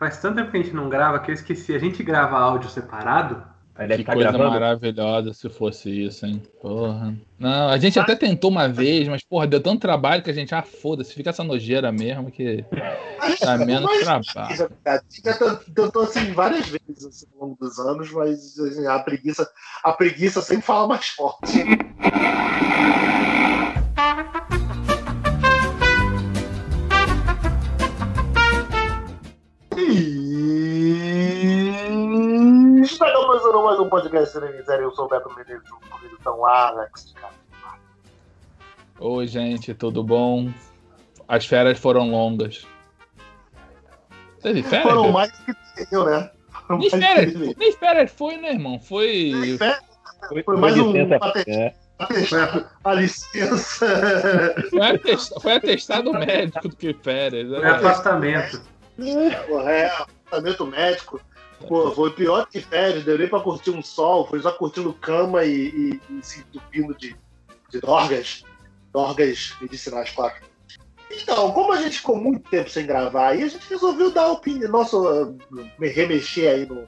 Faz tanto tempo que a gente não grava que eu esqueci. A gente grava áudio separado? Que tá coisa gravando. maravilhosa se fosse isso, hein? Porra. Não, a gente até tentou uma vez, mas, porra, deu tanto trabalho que a gente, ah, foda-se, fica essa nojeira mesmo que dá menos trabalho. Tentou assim várias vezes assim, ao longo dos anos, mas assim, a preguiça, a preguiça sempre fala mais forte. Um podcast Cinema Série. Eu sou o Beto Menezes, comigo estão Alex. Oi, gente, tudo bom? As férias foram longas. Teve férias? Foram mais que eu, né? Nem férias, nem férias foi, né, irmão? Foi. Foi, foi mais um. É. A licença. Foi, atestado, foi atestado médico do que férias. Foi afastamento. É, afastamento médico. Pô, foi pior que férias, deu nem pra curtir um sol, foi só curtindo cama e, e, e se entupindo de, de dorgas. Dorgas medicinais, claro. Então, como a gente ficou muito tempo sem gravar, aí a gente resolveu dar opinião, nosso, remexer aí no,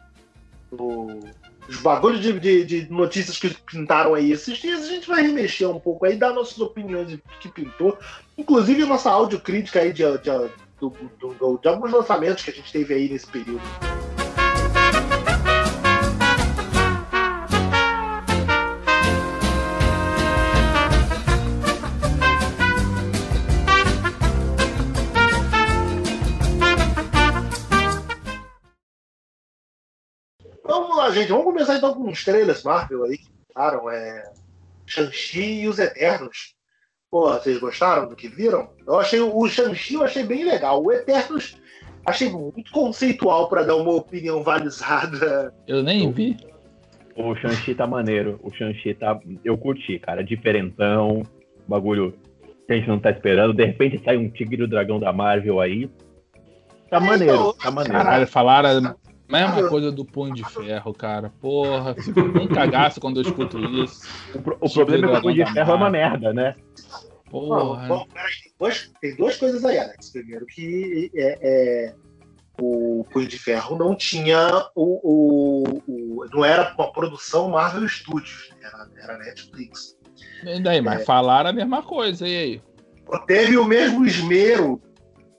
no os bagulhos de, de, de, notícias que pintaram aí esses dias, a gente vai remexer um pouco aí, dar nossas opiniões de que pintou. Inclusive nossa audiocrítica aí de, de, de, de alguns lançamentos que a gente teve aí nesse período. Vamos lá, gente. Vamos começar então com os trailers Marvel aí que passaram. É... Shang-Chi e os Eternos. Pô, vocês gostaram do que viram? Eu achei o Shang-Chi eu achei bem legal. O Eternos achei muito conceitual para dar uma opinião valizada. Eu nem vi. O Shang-Chi tá maneiro. O Shang-Chi tá. Eu curti, cara. Diferentão. Bagulho que a gente não tá esperando. De repente sai um Tigre do Dragão da Marvel aí. Tá maneiro, então, tá maneiro. Caralho, falaram Mesma coisa do Punho de Ferro, cara. Porra, um cagaço quando eu escuto isso. O, o problema é que o Punho de Ferro é uma merda, né? Porra. Bom, peraí, tem, duas, tem duas coisas aí, Alex. Primeiro que é, é, o Punho de Ferro não tinha o, o, o, não era uma produção Marvel Studios, era, era Netflix. E daí, mas é, falaram a mesma coisa, e aí? Teve o mesmo esmero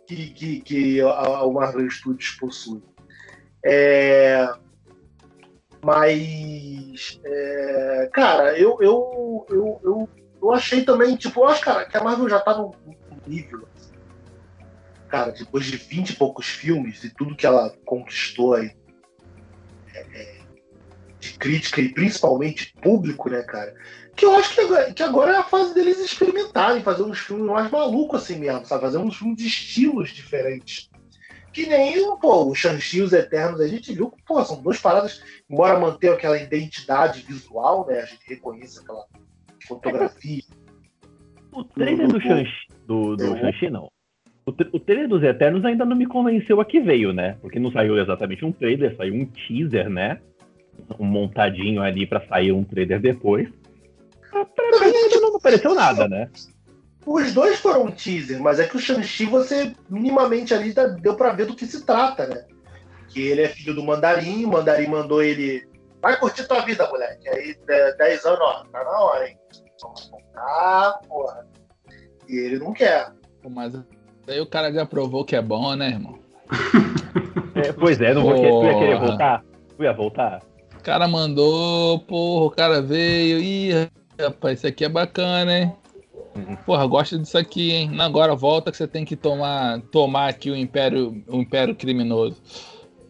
que, que, que a, o Marvel Studios possui. É, mas, é, cara, eu, eu, eu, eu, eu, achei também, tipo, eu acho, cara, que a Marvel já tá num, nível. Cara, depois de 20 e poucos filmes e tudo que ela conquistou aí, é, é, de crítica e principalmente público, né, cara? Que eu acho que agora, que agora é a fase deles experimentarem, fazer uns filmes mais malucos assim mesmo, sabe? Fazer uns filmes de estilos diferentes. Que nem pô, o Shang-Chi e os Eternos, a gente viu que pô, são duas paradas, embora mantenham aquela identidade visual, né? A gente reconhece aquela fotografia. O trailer do, do Shang-Chi, do, do Shang-Chi não. O, o trailer dos Eternos ainda não me convenceu a que veio, né? Porque não saiu exatamente um trailer, saiu um teaser, né? Um montadinho ali para sair um trailer depois. Pra mim ainda não apareceu nada, né? Os dois foram um teaser, mas é que o Shang-Chi você minimamente ali deu para ver do que se trata, né? Que ele é filho do Mandarim, o Mandarim mandou ele. Vai curtir tua vida, moleque. Aí, 10 anos, ó, tá na hora, hein? Vamos voltar, porra. E ele não quer. Mas aí o cara já provou que é bom, né, irmão? É, pois é, não vou querer, tu ia querer voltar? Tu ia voltar? O cara mandou, porra, o cara veio. Ih, rapaz, isso aqui é bacana, hein? Porra, gosta disso aqui, hein? Agora volta que você tem que tomar, tomar aqui o Império, o Império Criminoso.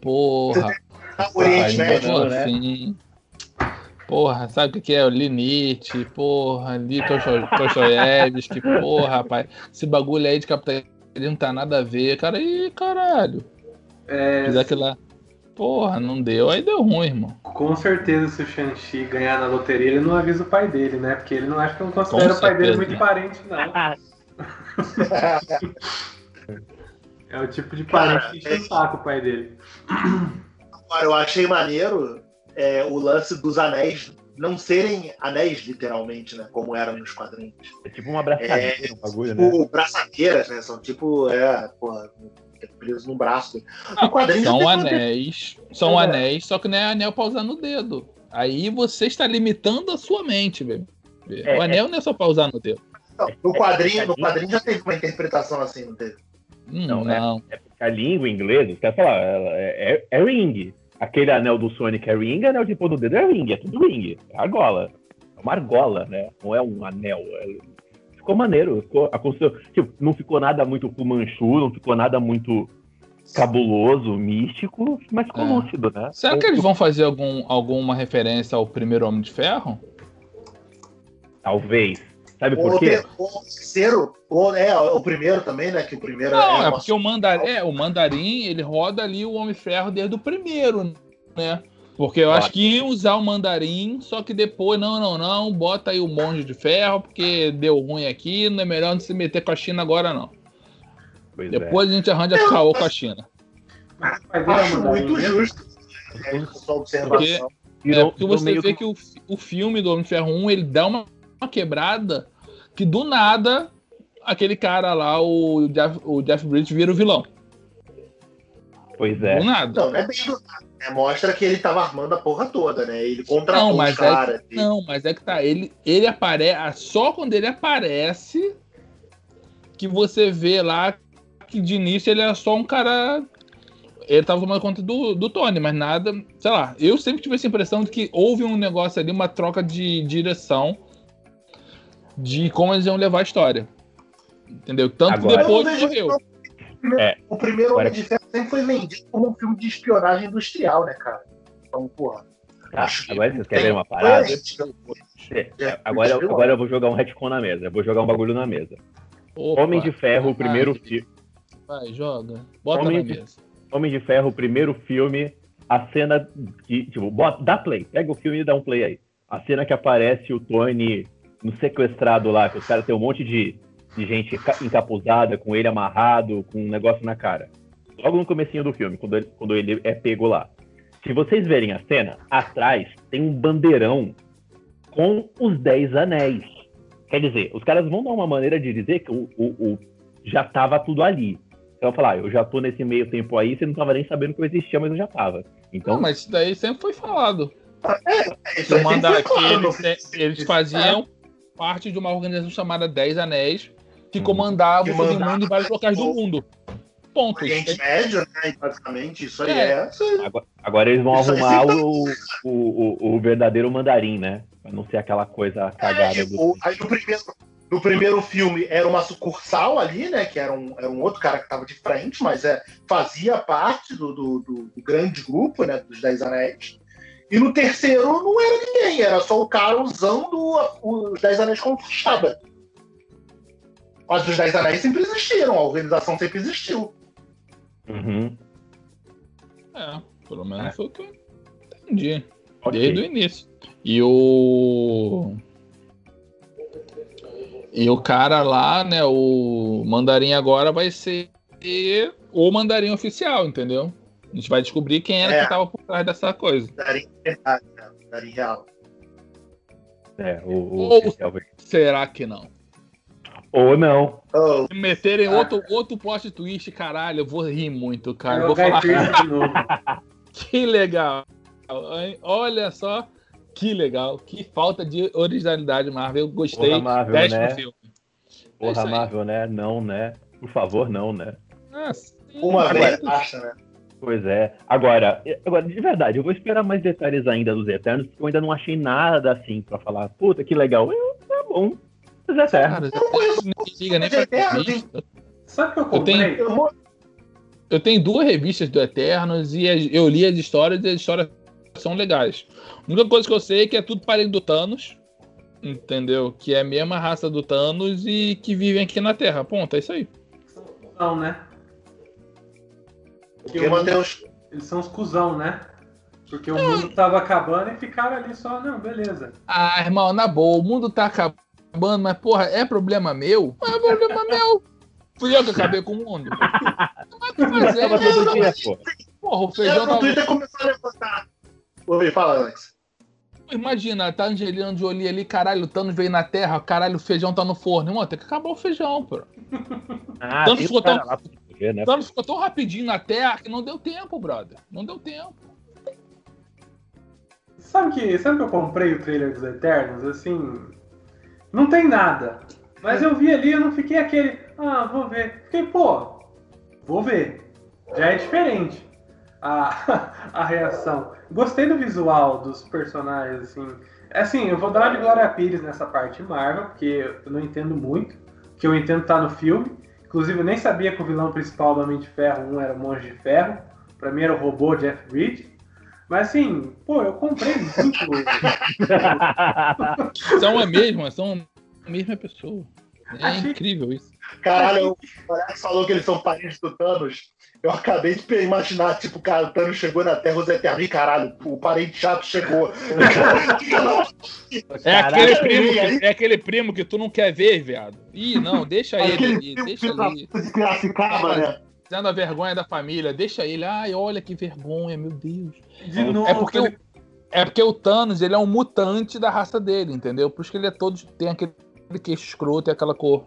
Porra. Oriente Médio, né? Assim. Porra, sabe o que é? O Linite, porra, ali Dostoiévski, porra, rapaz. Esse bagulho aí de capitalismo não tá nada a ver, cara. Ih, caralho. É... Fiz aquilo lá. Porra, não deu, aí deu ruim, irmão. Com certeza, se o Shang-Chi ganhar na loteria, ele não avisa o pai dele, né? Porque ele não acha que não considera o pai dele muito parente, não. é o tipo de parente que enche o saco o pai dele. Agora, eu achei maneiro é, o lance dos anéis não serem anéis, literalmente, né? Como eram nos quadrinhos. É tipo uma braçadeira, é, um bagulho, tipo, né? braçadeiras, né? São tipo, é, porra, que é preso no braço. No quadrinho são anéis. São é. anéis, só que não é anel pra usar no dedo. Aí você está limitando a sua mente, velho. É, o anel não é só pra usar no dedo. Não, no, quadrinho, no quadrinho já teve uma interpretação assim, não teve? Não, não. É, é porque a língua inglesa, quer falar, é, é, é ring. Aquele anel do Sonic é ring, anel de pôr no dedo é ring, é tudo ring. É argola. É uma argola, né? Não é um anel. É... Ficou maneiro. Ficou, a construção, tipo, não ficou nada muito Fumanchu, não ficou nada muito cabuloso, místico, mas ficou é. lúcido, né? Será que eles vão fazer algum, alguma referência ao primeiro Homem de Ferro? Talvez. Sabe por quê? O terceiro, o, é, o primeiro também, né? Que o primeiro Não, é, é porque o mandarim, é, o mandarim, ele roda ali o Homem Ferro desde o primeiro, né? Porque eu acho que iam usar o mandarim, só que depois, não, não, não, bota aí o monge de ferro, porque deu ruim aqui, não é melhor não se meter com a China agora, não. Pois é. depois é. a gente arranja é, caô com a China. Acho muito justo. É, porque, é, porque você vê que o, o filme do Homem de Ferro 1, ele dá uma, uma quebrada que do nada aquele cara lá, o Jeff, o Jeff Bridges, vira o vilão. Pois é. Do nada. Não, não é bem do nada. É, mostra que ele tava armando a porra toda, né? Ele contratou não, mas os caras. É não, mas é que tá. Ele, ele aparece. Só quando ele aparece que você vê lá que de início ele era só um cara. Ele tava tomando conta do, do Tony, mas nada. Sei lá. Eu sempre tive essa impressão de que houve um negócio ali, uma troca de direção de como eles iam levar a história. Entendeu? Tanto Agora, depois morreu. É. O primeiro Homem de Ferro sempre foi vendido como um filme de espionagem industrial, né, cara? Então, porra. Tá, agora vocês querem ver uma parada? É, agora, agora eu vou jogar um retcon na mesa. Eu vou jogar um bagulho na mesa. Opa, Homem de Ferro, o primeiro filme. Vai, joga. Bota Homem na mesa. Homem de Ferro, o primeiro filme. A cena que. Tipo, bota, dá play. Pega o filme e dá um play aí. A cena que aparece o Tony no sequestrado lá, que os caras têm um monte de, de gente encapuzada, com ele amarrado, com um negócio na cara. Logo no comecinho do filme, quando ele, quando ele é pego lá. Se vocês verem a cena, atrás tem um bandeirão com os Dez Anéis. Quer dizer, os caras vão dar uma maneira de dizer que o, o, o já estava tudo ali. Então, falar, ah, eu já tô nesse meio tempo aí, você não tava nem sabendo que eu existia, mas eu já tava. Então, não, mas isso daí sempre foi falado. É, isso mandar aqui, eles, eles faziam parte de uma organização chamada Dez Anéis, que hum. comandava todo mundo em vários locais do mundo. Ponto. Oriente Médio, né? Basicamente, isso aí é. é... Agora, agora, eles vão isso arrumar o, o, o, o, verdadeiro mandarim, né? Pra não ser aquela coisa cagada. É, do... Aí no primeiro, no primeiro filme era uma sucursal ali, né? Que era um, era um outro cara que estava de frente, mas é, fazia parte do, do, do, do grande grupo, né? Dos Dez Anéis. E no terceiro não era ninguém, era só o cara usando os Dez Anéis como fachada. Mas os Dez Anéis sempre existiram, a organização sempre existiu. Uhum. É, pelo menos é. foi o que eu entendi. Okay. Desde o início. E o. E o cara lá, né? O mandarim agora vai ser o mandarim oficial, entendeu? A gente vai descobrir quem era é. que estava por trás dessa coisa. Daria verdade, daria real. É, o, o Ou será que não? Ou não. Oh. Se meterem ah. outro, outro plot twist, caralho, eu vou rir muito, cara. Eu vou falar. que legal. Olha só, que legal. Que falta de originalidade, Marvel. Eu gostei. Porra, Marvel, né? filme. Porra, é Marvel, né? Não, né? Por favor, não, né? Ah, Uma vez, acha, né? Pois é. Agora, agora, de verdade, eu vou esperar mais detalhes ainda dos Eternos, porque eu ainda não achei nada assim pra falar, puta, que legal. Eu, tá bom. Os Eternos. Cara, eu liga nem pra revista. Sabe que eu comprei? Eu tenho, eu tenho duas revistas do Eternos e eu li as histórias e as histórias são legais. A única coisa que eu sei é que é tudo parente do Thanos, entendeu? Que é a mesma raça do Thanos e que vivem aqui na Terra. Ponto, é isso aí. Não, né? Porque Mateus... Eles são os cuzão, né? Porque o mundo tava acabando e ficaram ali só, não, beleza. Ah, irmão, na boa, o mundo tá acabando, mas porra, é problema meu? Não é problema meu. Fui eu que acabei com o mundo. Não é que fazer, né? todo dia, porra. porra, o feijão tava... Twitter começou a levantar. Oi, fala, Alex. Imagina, tá Angelina Jolie ali, caralho, o Thanos veio na Terra, caralho, o feijão tá no forno. Irmão, tem que acabar o feijão, pô. Ah, Thanos ficou tão... Ver, né? O Thanos ficou tão rapidinho na Terra que não deu tempo, brother. Não deu tempo. Sabe que, sabe que eu comprei o trailer dos Eternos? Assim, não tem nada. Mas eu vi ali, eu não fiquei aquele, ah, vou ver. Fiquei, pô, vou ver. Já é diferente a, a reação. Gostei do visual dos personagens, assim. É assim, eu vou dar uma de Glória Pires nessa parte Marvel, porque eu não entendo muito. O que eu entendo tá no filme. Inclusive, eu nem sabia que o vilão principal do Homem de Ferro 1 era o Monge de Ferro. Pra mim era o robô Jeff Bridges. Mas assim, pô, eu comprei muito. são a mesma, são a mesma pessoa. É Achei... incrível isso. Caralho, o Alex falou que eles são parentes do Thanos. Eu acabei de imaginar, tipo, cara, o Thanos chegou na Terra, os Eternos, caralho, o parente chato chegou. é, aquele primo que, é aquele primo que tu não quer ver, viado. Ih, não, deixa ele ali, deixa ele. Desgraçado, né? Sendo a vergonha da família, deixa ele. Ai, olha que vergonha, meu Deus. De é, novo. É porque, ele... é porque o Thanos, ele é um mutante da raça dele, entendeu? Por isso que ele é todo. tem aquele queixo escroto e aquela cor.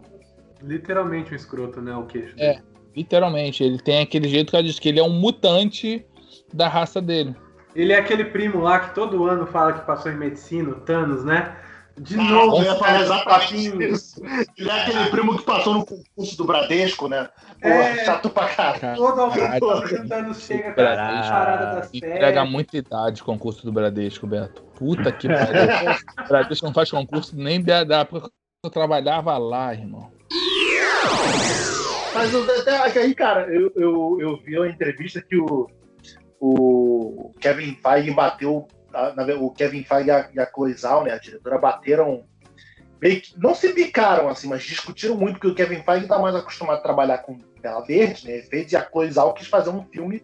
Literalmente um escroto, né? O queixo. É. Dele. Literalmente, ele tem aquele jeito que ela diz que ele é um mutante da raça dele. Ele é aquele primo lá que todo ano fala que passou em medicina, o Thanos, né? De ah, novo, eu ia falar exatamente isso. Ele é aquele primo que passou no concurso do Bradesco, né? Pô, é, chato pra caralho. Todo o Thanos chega com a parada da série. Entrega muita idade o concurso do Bradesco, Beto. Puta que pariu. o Bradesco não faz concurso nem da época que eu trabalhava lá, irmão. Mas até aí, cara, eu, eu, eu vi uma entrevista que o, o Kevin Feige bateu. O Kevin Feige e a, e a Cloizal, né, a diretora, bateram. Que, não se bicaram assim, mas discutiram muito, porque o Kevin Feige está mais acostumado a trabalhar com tela verde, né? Fez e a Cloizal quis fazer um filme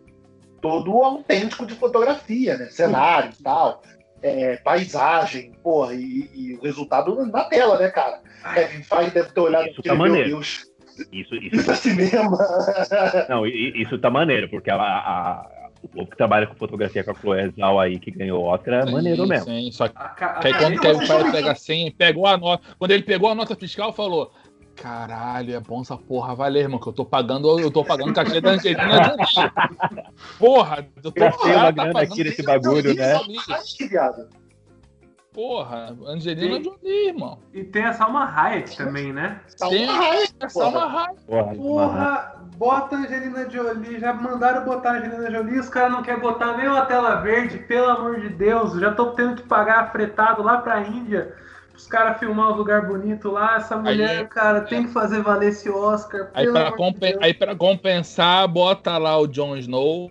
todo autêntico de fotografia, né? Cenário e tal. É, paisagem, porra, e, e, o resultado na tela, né, cara? Kevin Feige deve ter olhado aquilo tá meu Deus isso, isso, isso é cinema. Não, isso tá maneiro, porque a, a, o povo que trabalha com fotografia com a Chloé Zal aí, que ganhou outra, é maneiro mesmo. Sim, só que, aí quando o pai pega assim, pegou a nota. Quando ele pegou a nota fiscal, falou. Caralho, é bom essa porra valer, irmão, que eu tô pagando, eu tô pagando cachê da Angelina Jolie. Porra, eu tô Gastei uma grana aqui nesse bagulho, né? Porra, Angelina tem, Jolie, irmão. E tem a Salma Hayek também, né? Tem Salma Hayek. Porra, porra bota a Angelina Jolie. Já mandaram botar a Angelina Jolie, os caras não querem botar nem uma tela verde, pelo amor de Deus. Já tô tendo que pagar fretado lá pra Índia. Os caras filmar um lugar bonito lá, essa mulher, aí, cara, tem que fazer valer esse Oscar. Aí pra, compen aí pra compensar, bota lá o Jon Snow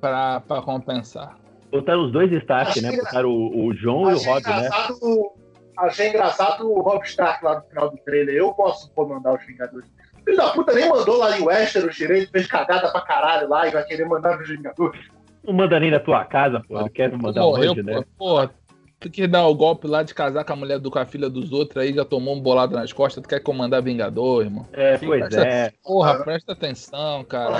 pra, pra compensar. Botaram os dois Stark, né? Botaram o, o João e o Rob, né? Achei engraçado o Rob Stark lá no final do trailer. Eu posso comandar os Vingadores. Filho da puta nem mandou lá em Westeros direito, fez cagada pra caralho lá e vai querer mandar os Vingadores. Não manda nem na tua casa, pô. Não quero mandar Morreu, longe, né? Pô, tu quer dar o golpe lá de casar com a mulher do com a filha dos outros aí, já tomou um bolado nas costas, tu quer comandar Vingador, irmão? É, Sim, pois presta, é. Porra, presta atenção, cara.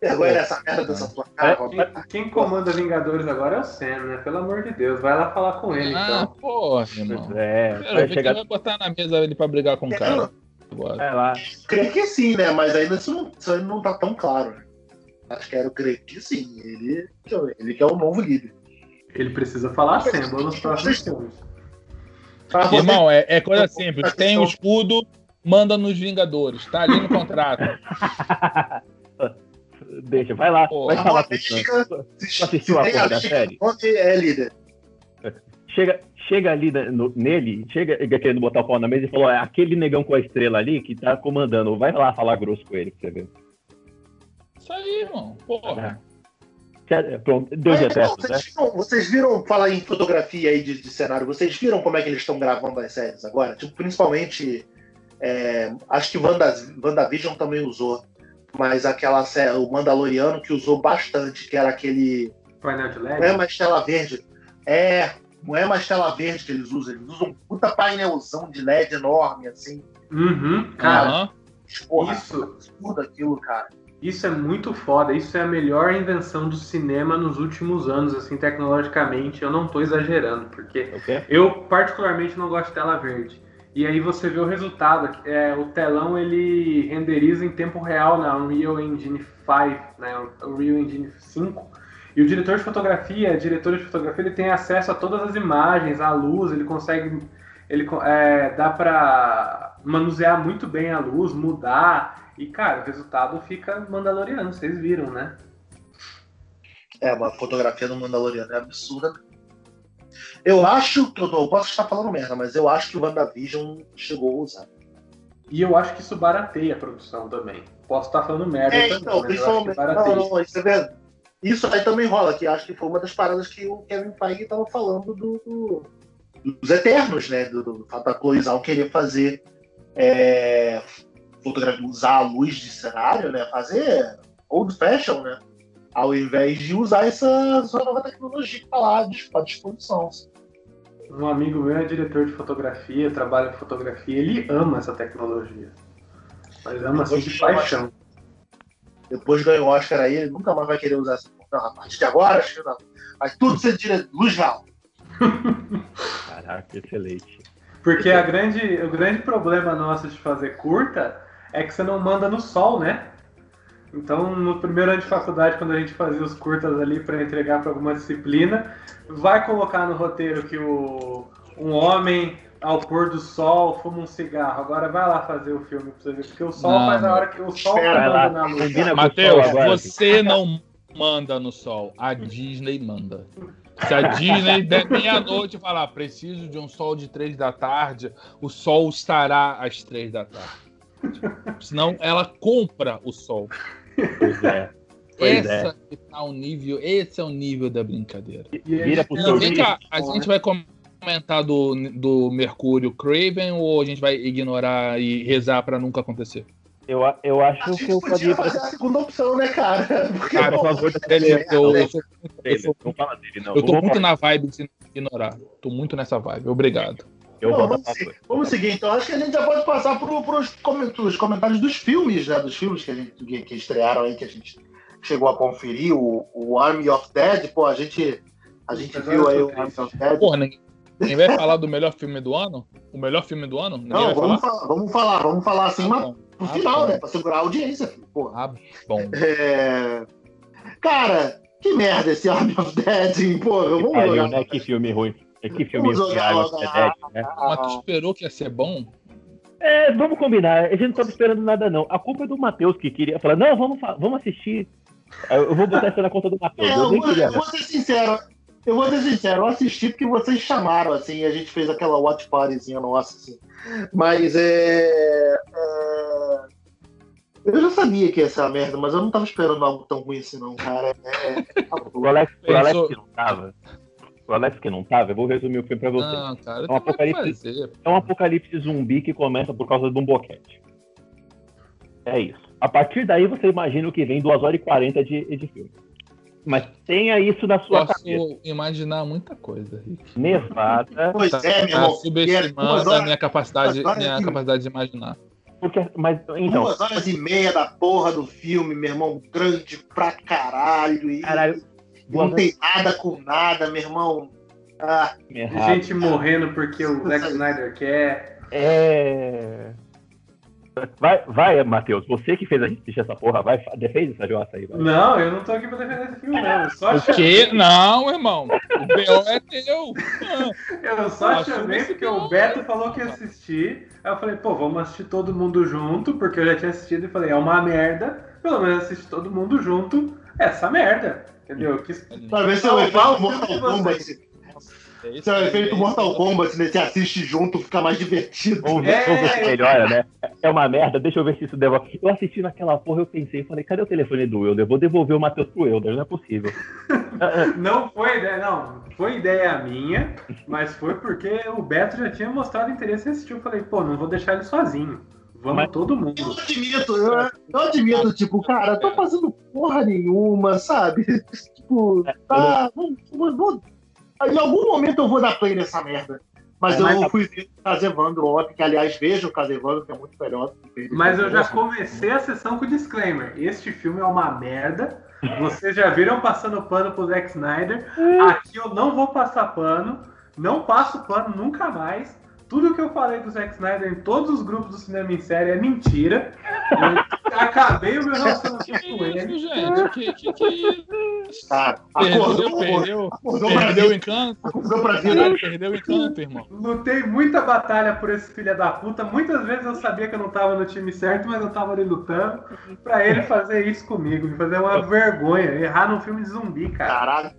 Vergonha nessa merda dessa tua cara, quem, quem, comanda Vingadores agora é o Sam, né? Pelo amor de Deus, vai lá falar com ele, ah, então. porra, irmão. É, vai, chegar... vai botar na mesa ele pra brigar com o cara. Vai lá. Creio que sim, né? Mas ainda isso não, isso não tá tão claro. Né? Acho que era o creio que sim. Ele, ele que é o novo líder. Ele precisa falar Sam nos próximos filmes. Irmão, é, é coisa simples. Tem o escudo, manda nos Vingadores. Tá ali no contrato. Deixa, vai lá, Pô, vai falar o assistiu a porra da série? Onde é líder? Chega, chega ali no, nele, chega querendo botar o pau na mesa e falou: é aquele negão com a estrela ali que tá comandando, vai lá falar grosso com ele pra você ver. Isso aí, irmão. Porra. É. Pronto, deu de vocês, né? viram, vocês viram, falar em fotografia aí de, de, cenário, vocês viram como é que eles estão gravando as séries agora? Tipo, principalmente, é, acho que Wanda, WandaVision também usou mas aquela série, o Mandaloriano que usou bastante, que era aquele. Painel de LED? Não é mais tela verde. É, não é mais tela verde que eles usam, eles usam um puta painelzão de LED enorme, assim. Uhum, cara. Uhum. Porra, isso. Aquilo, cara. Isso é muito foda. Isso é a melhor invenção do cinema nos últimos anos, assim, tecnologicamente. Eu não tô exagerando, porque okay. eu particularmente não gosto de tela verde. E aí você vê o resultado. É, o telão ele renderiza em tempo real na Unreal Engine 5, né, Unreal Engine 5. E o diretor de fotografia, diretor de fotografia, ele tem acesso a todas as imagens, a luz, ele consegue, ele é, dá para manusear muito bem a luz, mudar e cara, o resultado fica Mandaloriano, vocês viram, né? É, uma fotografia do Mandaloriano é absurda. Eu acho eu posso estar falando merda, mas eu acho que o WandaVision chegou a usar. E eu acho que isso barateia a produção também. Posso estar falando merda É, também, então, mas eu acho que barateia. Não, não, isso é verdade. Isso aí também rola, que acho que foi uma das paradas que o Kevin Feige estava falando do, do- dos Eternos, né? Do, do fato da Chloe Zhao querer fazer é, fotografia, usar a luz de cenário, né? Fazer old fashion, né? Ao invés de usar essa, essa nova tecnologia que está lá à disposição. Um amigo meu é diretor de fotografia, trabalha com fotografia, ele ama essa tecnologia. Mas ama assim de paixão. Depois ganhou o Oscar aí, ele nunca mais vai querer usar essa. Não, a partir de agora, acho que não. vai tudo ser dire... luz real. Caraca, excelente. Porque a grande, o grande problema nosso de fazer curta é que você não manda no sol, né? Então, no primeiro ano de faculdade, quando a gente fazia os curtas ali para entregar para alguma disciplina, vai colocar no roteiro que o, um homem ao pôr do sol fuma um cigarro. Agora vai lá fazer o filme pra você ver, porque o sol Não, faz a não. hora que o sol Espera tá lá, na luz. Matheus, agora, você não manda no sol. A Disney manda. Se a Disney der meia-noite e falar, preciso de um sol de três da tarde, o sol estará às três da tarde. Senão ela compra o sol. Pois é. Pois Essa que tá o nível, esse é o nível da brincadeira. E a Vira pro seu Não, vem cá, a gente vai comentar do, do Mercúrio Craven ou a gente vai ignorar e rezar pra nunca acontecer? Eu, eu acho A que gente eu podia fazer a segunda opção, né, cara? Porque, Cara, por favor, eu, eu, sou- eu, sou- não fala dele, não. eu tô muito na vibe de ignorar. Tô muito nessa vibe. Obrigado. Eu vou vamos, seguir, vamos seguir, então. Acho que a gente já pode passar para os comentários dos filmes, né? Dos filmes que, a gente, que, que estrearam aí, que a gente chegou a conferir. O, o Army of Dead, pô, a gente, a gente viu aí o Army of Dead. Porra, ninguém, ninguém vai falar do melhor filme do ano? O melhor filme do ano? Ninguém Não, vamos falar? falar, vamos falar, vamos falar assim, Ah, mas Ah, final, bom. né? Pra segurar a audiência, filho, porra. Ah, bom. É... Cara, que merda esse Army of Dead, hein? Pô, vamos Pariu, jogar. né? Que filme ruim. Que filme ruim, jogar Arma logo of the na- Dead, né? Mas tu esperou que ia ser bom? É, vamos combinar. A gente não tava esperando nada, não. A culpa é do Matheus que queria falar, não, vamos, vamos assistir. Eu vou botar isso na conta do Matheus. É, eu eu vou ser sincero. Eu vou ser sincero, eu assisti porque vocês chamaram, assim, e a gente fez aquela watch partyzinha nossa, assim. Mas é, é, Eu já sabia que ia ser uma merda, mas eu não tava esperando algo tão ruim assim, não, cara. É... O Alex, o Alex Pensou- que não tava. O Alex que não tava, eu vou resumir o filme pra você. Não, cara, É um apocalipse. fazer. É um apocalipse zumbi que começa por causa de um boquete. É isso. A partir daí você imagina o que vem 2 horas e 40 de, de filme. Mas tenha isso na sua Posso cabeça. imaginar muita coisa, Rick. Nevada. Pois Tá, é, meu tá irmão. Duas subestimando a minha capacidade, minha de- capacidade de imaginar. Porque, mas, então, Duas horas e meia da porra do filme, meu irmão, grande pra caralho. E, Caralho, não tem nada com nada, meu irmão. Ah, errado. Gente morrendo porque o Zack Snyder quer. É. Vai, vai, Matheus, você que fez a gente assistir essa porra, vai, defende essa jossa aí, vai. Não, eu não tô aqui pra defender esse filme, não. Eu só, O quê? Não, irmão. O B.O. é teu. eu só Ah, chamei porque o. Beto falou que ia assistir. Aí eu falei, pô, vamos assistir todo mundo junto, porque eu já tinha assistido e falei, é uma merda. Pelo menos assiste todo mundo junto essa merda. Entendeu? Eu quis- pra ver se eu eu falo gosto Vocês. Se é o efeito Mortal Kombat, né? Você assiste junto, fica mais divertido. Ver, É. ver se melhora, né? É uma merda, deixa eu ver se isso devolve. Eu assisti naquela porra, eu pensei, falei, cadê o telefone do Wilder? Vou devolver o Matheus pro Wilder, não é possível. Não foi ideia, não. Foi ideia minha, mas foi porque o Beto já tinha mostrado interesse em assistir. Eu falei, pô, não vou deixar ele sozinho. Vamos Mas- todo mundo. Eu admito, eu, eu admito, tipo, cara, tô fazendo porra nenhuma, sabe? tipo, tá. Vou, vou- vou- em algum momento eu vou dar play nessa merda. Mas É, mas eu tá- fui ver o Casevandro ontem, que aliás vejo o Casevandro, que é muito melhor. do que ele. Mas eu já comecei a sessão com disclaimer. Este filme é uma merda. Vocês já viram passando pano pro Zack Snyder. Aqui eu não vou passar pano. Não passo pano nunca mais. tudo que eu falei do Zack Snyder em todos os grupos do cinema em série é mentira. Eu acabei o meu relacionamento com ele. gente? Que, que, que... Ah, Perdeu, acordou, perdeu, acordou pra perdeu o encanto. Acordou pra vida. Perdeu o encanto, irmão. Lutei muita batalha por esse filho da puta. Muitas vezes eu sabia que eu não tava no time certo, mas eu tava ali lutando pra ele fazer isso comigo, me fazer uma vergonha, errar num filme de zumbi, cara. Caralho,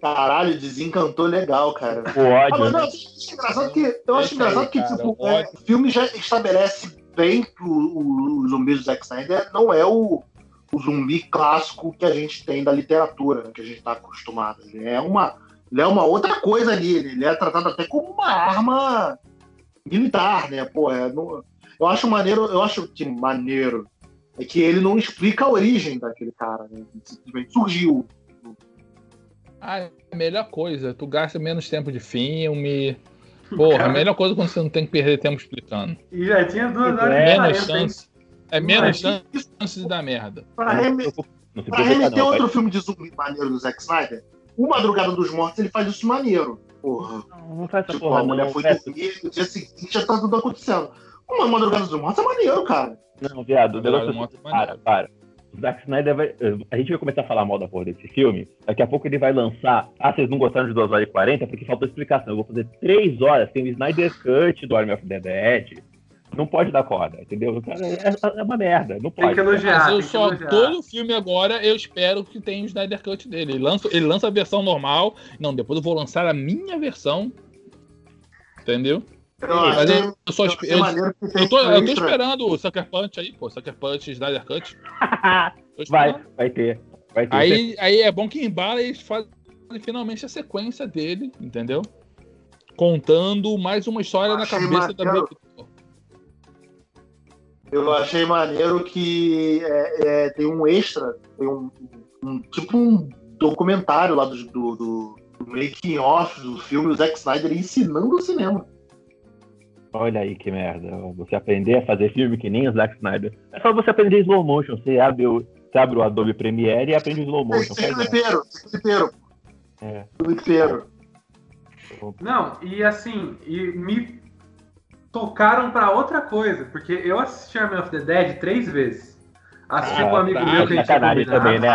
caralho, desencantou legal, cara. O ódio, Ah, mas não, né? eu acho engraçado que, eu acho engraçado aí, que cara, tipo, é, o filme já estabelece bem que o, o, zumbi do Zack Snyder não é o, o zumbi clássico que a gente tem da literatura, né, que a gente está acostumado. Ele é uma, ele é uma outra coisa ali, ele, ele é tratado até como uma arma militar, né? Pô, é, não- eu acho maneiro, eu acho que maneiro é que ele não explica a origem daquele cara, né? Ele simplesmente surgiu. Ah, é a melhor coisa. Tu gasta menos tempo de filme. Porra, a melhor coisa é quando você não tem que perder tempo explicando. E já tinha duas horas É, Menos 40, hein? chance. É menos Imagina chance de dar merda. Pra, pra remeter não. outro vai- filme de zumbi maneiro do Zack Snyder, O Madrugada dos Mortos ele faz isso maneiro. Porra. Não, não faz essa Tipo, porra, a mulher não. foi dormir, no dia seguinte já tá tudo acontecendo. Uma Madrugada dos Mortos é maneiro, cara. Não, viado, o negócio é Mortos é para, para. Zack Snyder vai. A gente vai começar a falar mal da porra desse filme. Daqui a pouco ele vai lançar. Ah, vocês não gostaram de 2 horas e 40 porque faltou explicação. Eu vou fazer 3 horas. Tem o Snyder Cut do Army of the Dead. Não pode dar corda, entendeu? Cara, é, é uma merda. Não Tem pode. que elogiar. Mas eu tem só, todo filme agora, eu espero que tenha o Snyder Cut dele. Ele lança, ele lança a versão normal. Não, depois eu vou lançar a minha versão. Entendeu? Eu Mas achei- eu, eu só eu eu, tô, eu tô extra. esperando o Sucker Punch aí, pô. Sucker Punch, Snyder Cut. Vai, vai ter. Vai ter. Aí, aí é bom que embala e eles fazem finalmente a sequência dele, entendeu? Contando mais uma história na cabeça da minha. Eu achei maneiro que é, é, tem um extra, tem um, um- tipo um documentário lá do, do, do, do making off do filme, o Zack Snyder ensinando o cinema. Olha aí que merda. Você aprender a fazer filme que nem o Zack Snyder. É só você aprender slow motion. Você abre o, você abre o Adobe Premiere e aprende slow motion. É esse clipeiro. É. Clipeiro. Não, e assim, e me tocaram pra outra coisa, porque eu assisti Army of the Dead três vezes. Assisti com um amigo tá, meu que a gente tinha também, né?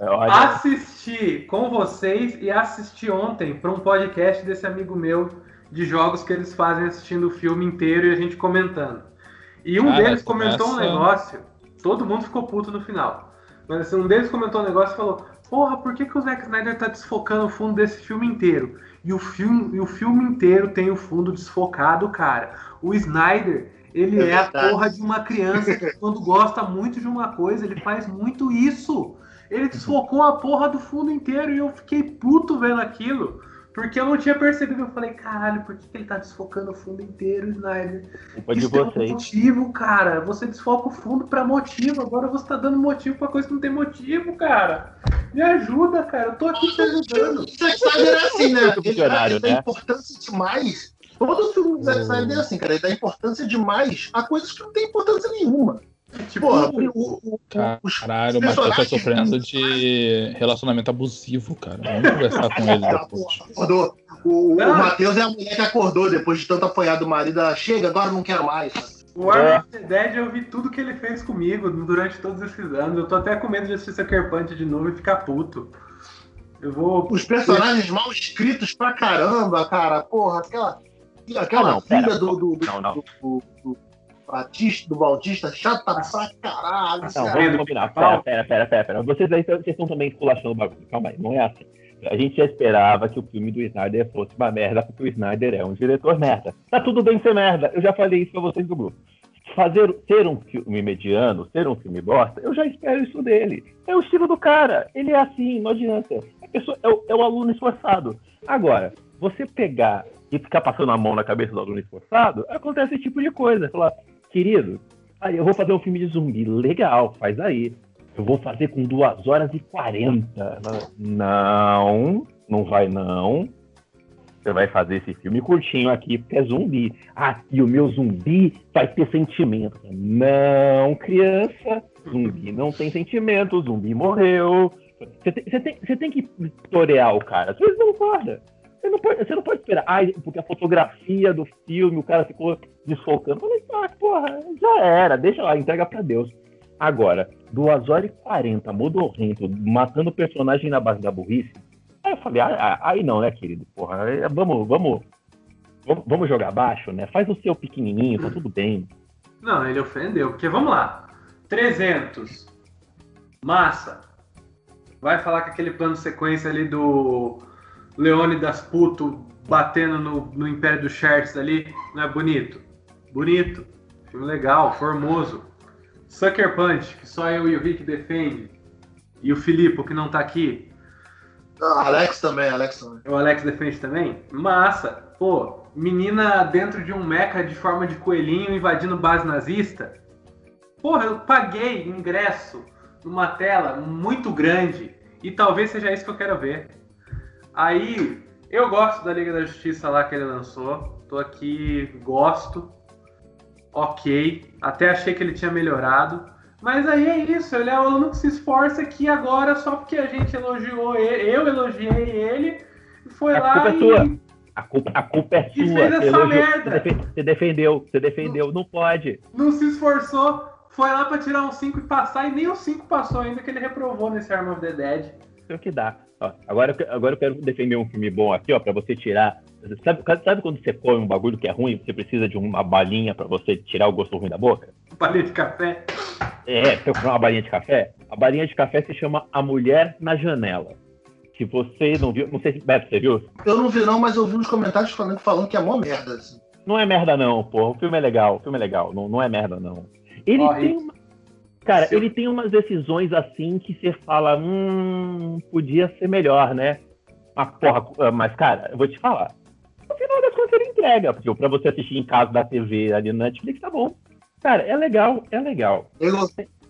Olha, Assisti com vocês e assisti ontem para um podcast desse amigo meu de jogos que eles fazem assistindo o filme inteiro e a gente comentando. E um Cara, deles comentou um começa- negócio, todo mundo ficou puto no final. Mas assim, um deles comentou um negócio e falou: Porra, por que, que o Zack Snyder tá desfocando o fundo desse filme inteiro? E o filme, e o filme inteiro tem o fundo desfocado, cara. O Snyder, ele É é, a porra de uma criança que quando gosta muito de uma coisa, ele faz muito isso. Ele desfocou a porra do fundo inteiro e eu fiquei puto vendo aquilo. Porque eu não tinha percebido. Eu falei, caralho, por que, que ele tá desfocando o fundo inteiro, Snyder? culpa de Isso tem um vocês. motivo, cara. Você desfoca o fundo pra motivo. Agora você tá dando motivo pra coisa que não tem motivo, cara. Me ajuda, cara. Eu tô aqui te ajudando. O Zack Snyder é assim, né? Ele, ele dá né? importância demais. Todo filme do Zack Snyder é assim, cara. Ele dá importância demais a coisas que não tem importância nenhuma. Tipo, o, o, Caralho, o Matheus tá sofrendo de relacionamento abusivo, cara. Vamos conversar com ele depois. Acordou. O, o Não. Matheus é a mulher que acordou depois de tanto apanhar do marido. Ela, Chega, agora não quero mais. o of the Dead eu vi tudo que ele fez comigo durante todos esses anos. Eu tô até com medo de assistir Sucker Punch de novo e ficar puto. Eu vou. Os personagens mal escritos pra caramba, cara. Porra, aquela, aquela Ah, não, pera, filha do, do, do, não, não. do, do, do Batista, do Bautista, chata pra caralho. Não, cara. vamos combinar. Pera, pera, pera, pera, pera. Vocês aí vocês estão também esculachando o bagulho. Calma aí, não é assim. A gente já esperava que o filme do Snyder fosse uma merda, porque o Snyder é um diretor merda. Tá tudo bem ser merda. Eu já falei isso pra vocês do grupo. Fazer, ser um filme mediano, ser um filme bosta, eu já espero isso dele. É o estilo do cara. Ele é assim, não adianta. A pessoa, é, o, é o aluno esforçado. Agora, você pegar e ficar passando a mão na cabeça do aluno esforçado, acontece esse tipo de coisa. Falar, querido, aí eu vou fazer um filme de zumbi. Legal, faz aí. Eu vou fazer com 2 horas e 40. Não, não vai não. Você vai fazer esse filme curtinho aqui, porque é zumbi. Ah, e o meu zumbi vai ter sentimento. Não, criança. Zumbi não tem sentimento, zumbi morreu. Você tem, tem, tem que torear o cara. Às vezes não concorda. Você não pode, você não pode esperar. Ai, porque a fotografia do filme, o cara ficou desfocando. Falei, ah, porra, já era, deixa lá, entrega pra Deus. Agora, 2 horas e 40, modorrento, matando o personagem na base da burrice. Aí eu falei, ah, ah, aí não, né, querido? Porra, vamos, vamos, vamos jogar baixo, né? Faz o seu pequenininho, tá tudo bem. Não, ele ofendeu, porque vamos lá. 300. Massa. Vai falar que aquele plano sequência ali do Leônidas Puto batendo no, no Império dos Sherts ali não é bonito? Bonito. Filme legal, formoso. Sucker Punch, que só eu e o Rick defende. E o Filipe, que não tá aqui. Não, Alex também, Alex também. O Alex defende também? Massa. Pô, menina dentro de um mecha de forma de coelhinho invadindo base nazista. Porra, eu paguei ingresso numa tela muito grande e talvez seja isso que eu quero ver. Aí, eu gosto da Liga da Justiça lá que ele lançou. Tô aqui, gosto. Ok. Até achei que ele tinha melhorado. Mas aí é isso, ele é o aluno que se esforça aqui agora só porque a gente elogiou ele, eu elogiei ele, foi a lá culpa e. É sua. A culpa, a culpa é E sua. fez essa elogiou- merda. Você, defe- você defendeu, você defendeu, não pode. Não se esforçou, foi lá pra tirar um 5 e passar, e nem o 5 passou ainda que ele reprovou nesse Arm of the Dead. É o que dá. Ó, agora, eu que- agora eu quero defender um filme bom aqui, ó, pra você tirar. Sabe, sabe quando você come um bagulho que é ruim, você precisa de uma balinha pra você tirar o gosto ruim da boca? Palha de café. É, você comprar uma balinha de café? A balinha de café se chama A Mulher na Janela. Se você não viu, não sei se Beto, você viu? Eu não vi não, mas eu vi uns comentários falando, falando que é mó merda. Assim. Não é merda não, porra. O filme é legal, o filme é legal. Não, não é merda não. Ele Ó, tem uma... Cara, ele tem umas decisões assim que você fala, hum, podia ser melhor, né? Mas, porra, mas, cara, eu vou te falar. No final das contas, ele entrega. Porque pra você assistir em casa da TV ali no Netflix, tá bom. Cara, é legal, é legal.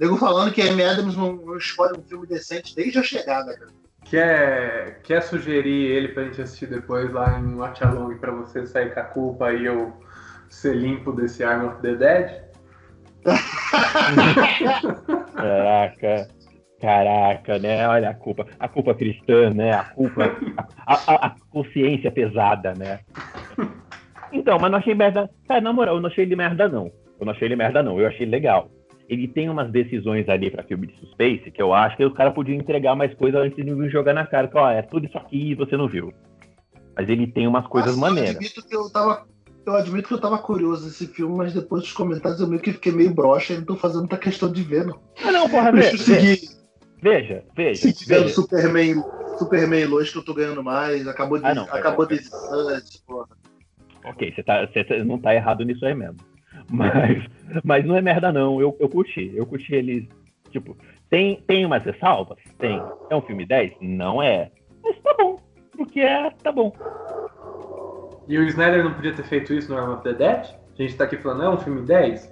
Nego falando que a Amy Adams não, não escolhe um filme decente desde a chegada, cara. Quer, quer sugerir ele pra gente assistir depois lá em Watch Along pra você sair com a culpa e eu ser limpo desse Arm of the Dead? Caraca. Caraca, né? Olha a culpa. A culpa cristã, né? A culpa. A, a- a consciência pesada, né? Então, mas não achei merda. Cara, na moral, eu não achei ele merda, não. Eu não achei ele merda, não. Eu achei legal. Ele tem umas decisões ali pra filme de suspense que eu acho que o cara podia entregar mais coisa antes de me jogar na cara. Que, ó, é tudo isso aqui e você não viu. Mas ele tem umas coisas maneiras. Eu admito que eu tava. Eu admito que eu tava curioso desse filme, mas depois dos comentários eu meio que fiquei meio broxa e não tô fazendo muita questão de ver, não. Ah, não, porra, Deixa veja, eu seguir, veja, veja. seguir vendo veja. Superman, Superman Lois que eu tô ganhando mais. Acabou de. Ah, não, acabou de. Porra. Ok, você, tá, você não tá errado nisso aí mesmo. Mas, mas não é merda, não. Eu, eu curti. Eu curti eles. Tipo, tem, tem umas ressalvas? Tem. É um filme 10? Não é. Mas tá bom. Porque é, tá bom. E o Snyder não podia ter feito isso no Arm of the Dead? A gente tá aqui falando, é um filme 10?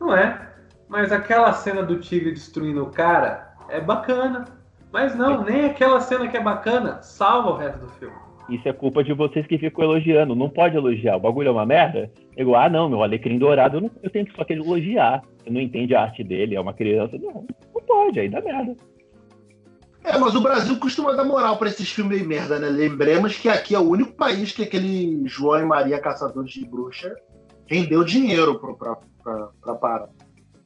Não é. Mas aquela cena do tigre destruindo o cara é bacana. Mas não, nem aquela cena que é bacana salva o resto do filme. Isso é culpa de vocês que ficam elogiando. Não pode elogiar. O bagulho é uma merda? Eu ah, não, meu alecrim dourado, eu, não, eu tenho que só que elogiar. Você não entende a arte dele, é uma criança. Não, não pode, aí dá merda. É, mas o Brasil costuma dar moral pra esses filmes aí merda, né? Lembremos que aqui é o único país que aquele João e Maria Caçadores de Bruxa rendeu dinheiro pro, pra, pra, pra parar.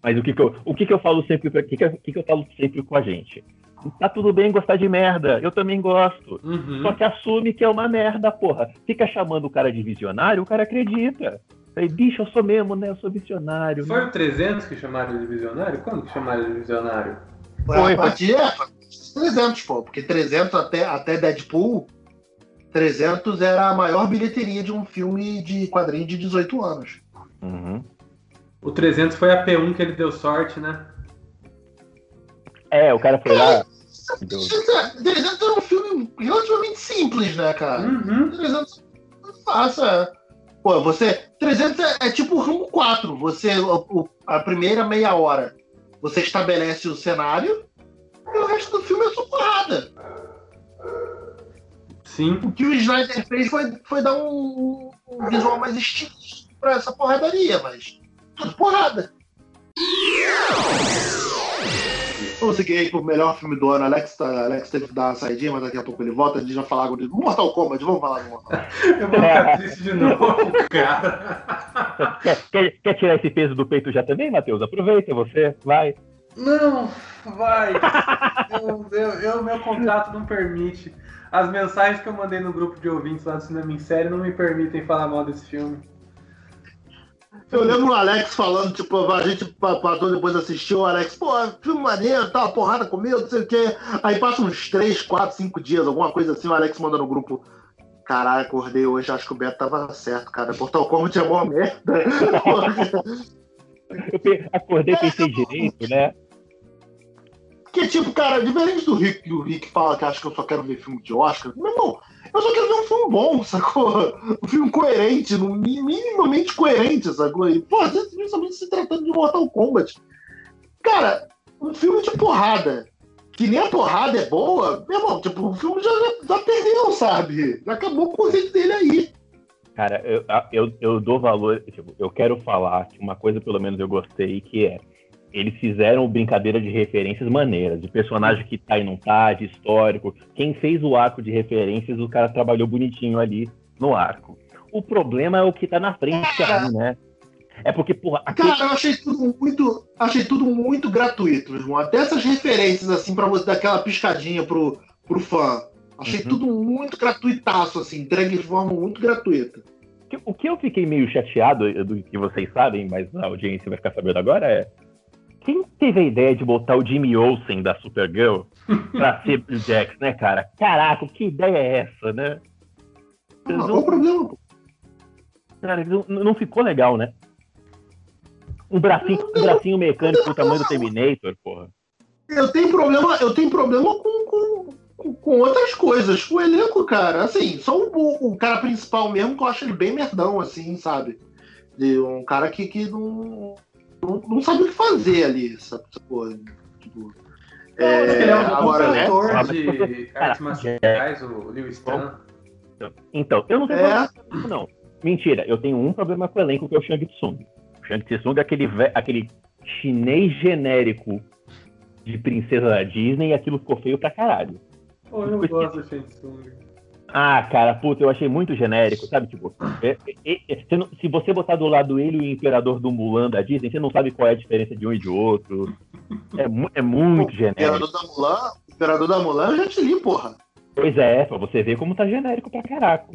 Mas o que que eu, o que que eu falo sempre, pra- o que que, que que eu falo sempre com a gente? Tá tudo bem gostar de merda, eu também gosto. Uhum. Só que assume que é uma merda, porra. Fica chamando o cara de visionário, o cara acredita. Aí, bicho, eu sou mesmo, né? Eu sou visionário. Foi né? o 300 que chamaram de visionário? Quando que chamaram de visionário? Foi, a partir é, 300, pô, porque 300 até, até Deadpool, 300 era a maior bilheteria de um filme de quadrinho de 18 anos. Uhum. O 300 foi a P1 que ele deu sorte, né? É, o cara foi lá. Deus. 300 era um filme relativamente simples, né, cara? Uhum. 300 faça. Pô, você. 300 é, é tipo o Rambo 4. Você, o- o- a primeira meia hora, você estabelece o cenário e o resto do filme é só porrada. Sim. O que o Snyder fez foi, foi dar um, um visual mais estiloso pra essa porradaria, mas tudo porrada. Vamos seguir aí pro melhor filme do ano. Alex, tá, Alex teve que dar uma saidinha, mas daqui a pouco ele volta. A gente vai falar de Mortal Kombat. Vamos falar do Mortal Kombat. Eu vou ficar triste de novo, cara. Quer, quer, quer tirar esse peso do peito já também, Matheus? Aproveita, você, vai. Não, vai. Eu, eu, eu- meu contrato não permite. As mensagens que eu mandei no grupo de ouvintes lá do Cinema em Série não me permitem falar mal desse filme. Eu lembro o Alex falando, tipo, a gente passou depois assistiu, o Alex, pô, filme maneiro, tá, porrada comigo, não sei o quê. Aí passa uns 3, 4, 5 dias, alguma coisa assim, o Alex manda no grupo. Caralho, acordei hoje, acho que o Beto tava certo, cara. Portal Kombat é mó merda. Eu pe- acordei e pensei direito, né? Porque, tipo, cara, diferente do Rick, que o Rick fala que acha que eu só quero ver filme de Oscar, meu irmão, eu só quero ver um filme bom, sacou? Um filme coerente, minimamente coerente, sacou? E, pô, principalmente se tratando de Mortal Kombat. Cara, um filme de porrada, que nem a porrada é boa, meu irmão, tipo, o filme já, já perdeu, sabe? Já acabou o conceito dele aí. Cara, eu, eu, eu dou valor. Tipo, eu quero falar que uma coisa, pelo menos, eu gostei, que é. Eles fizeram brincadeira de referências maneiras, de personagem que tá e não tá, de histórico. Quem fez o arco de referências, o cara trabalhou bonitinho ali no arco. O problema é o que tá na frente aí, né? É porque, porra, aquele- Cara, eu achei tudo muito, achei tudo muito gratuito, meu irmão. Até essas referências, assim, pra você dar aquela piscadinha pro, pro fã. Achei Uhum. tudo muito gratuitaço, assim, entregue de forma muito gratuita. o que eu fiquei meio chateado, do que vocês sabem, mas a audiência vai ficar sabendo agora, é. Quem teve a ideia de botar o Jimmy Olsen da Supergirl pra ser o Jax, né, cara? Caraca, que ideia é essa, né? Ah, qual o problema? Cara, não, não ficou legal, né? Um bracinho, um bracinho mecânico do tamanho do Terminator, porra. Eu tenho problema, eu tenho problema com, com, com- outras coisas. Com o elenco, cara, assim, só o, o cara principal mesmo que eu acho ele bem merdão, assim, sabe? De um cara que, que não, não, não sabe o que fazer ali, porra. Tipo, acho que ele é um agora, né? ator de artes marciais, o Lewis Tan. Então, eu não tenho É. problema não. Mentira, eu tenho um problema com o elenco que é o Shang Tsung. O Shang Tsung é aquele, aquele chinês genérico de princesa da Disney e aquilo ficou feio pra caralho. Pô, eu gosto do Shang Tsung. Ah, cara, puta, eu achei muito genérico, sabe? Tipo, é- é- é- você não- se você botar do lado ele e o Imperador do Mulan da Disney, você não sabe qual é a diferença de um e de outro. É, mu- é muito genérico. Imperador da Mulan, Imperador da Mulan, eu já te li, porra. Pois é, pra você ver como tá genérico pra caraca.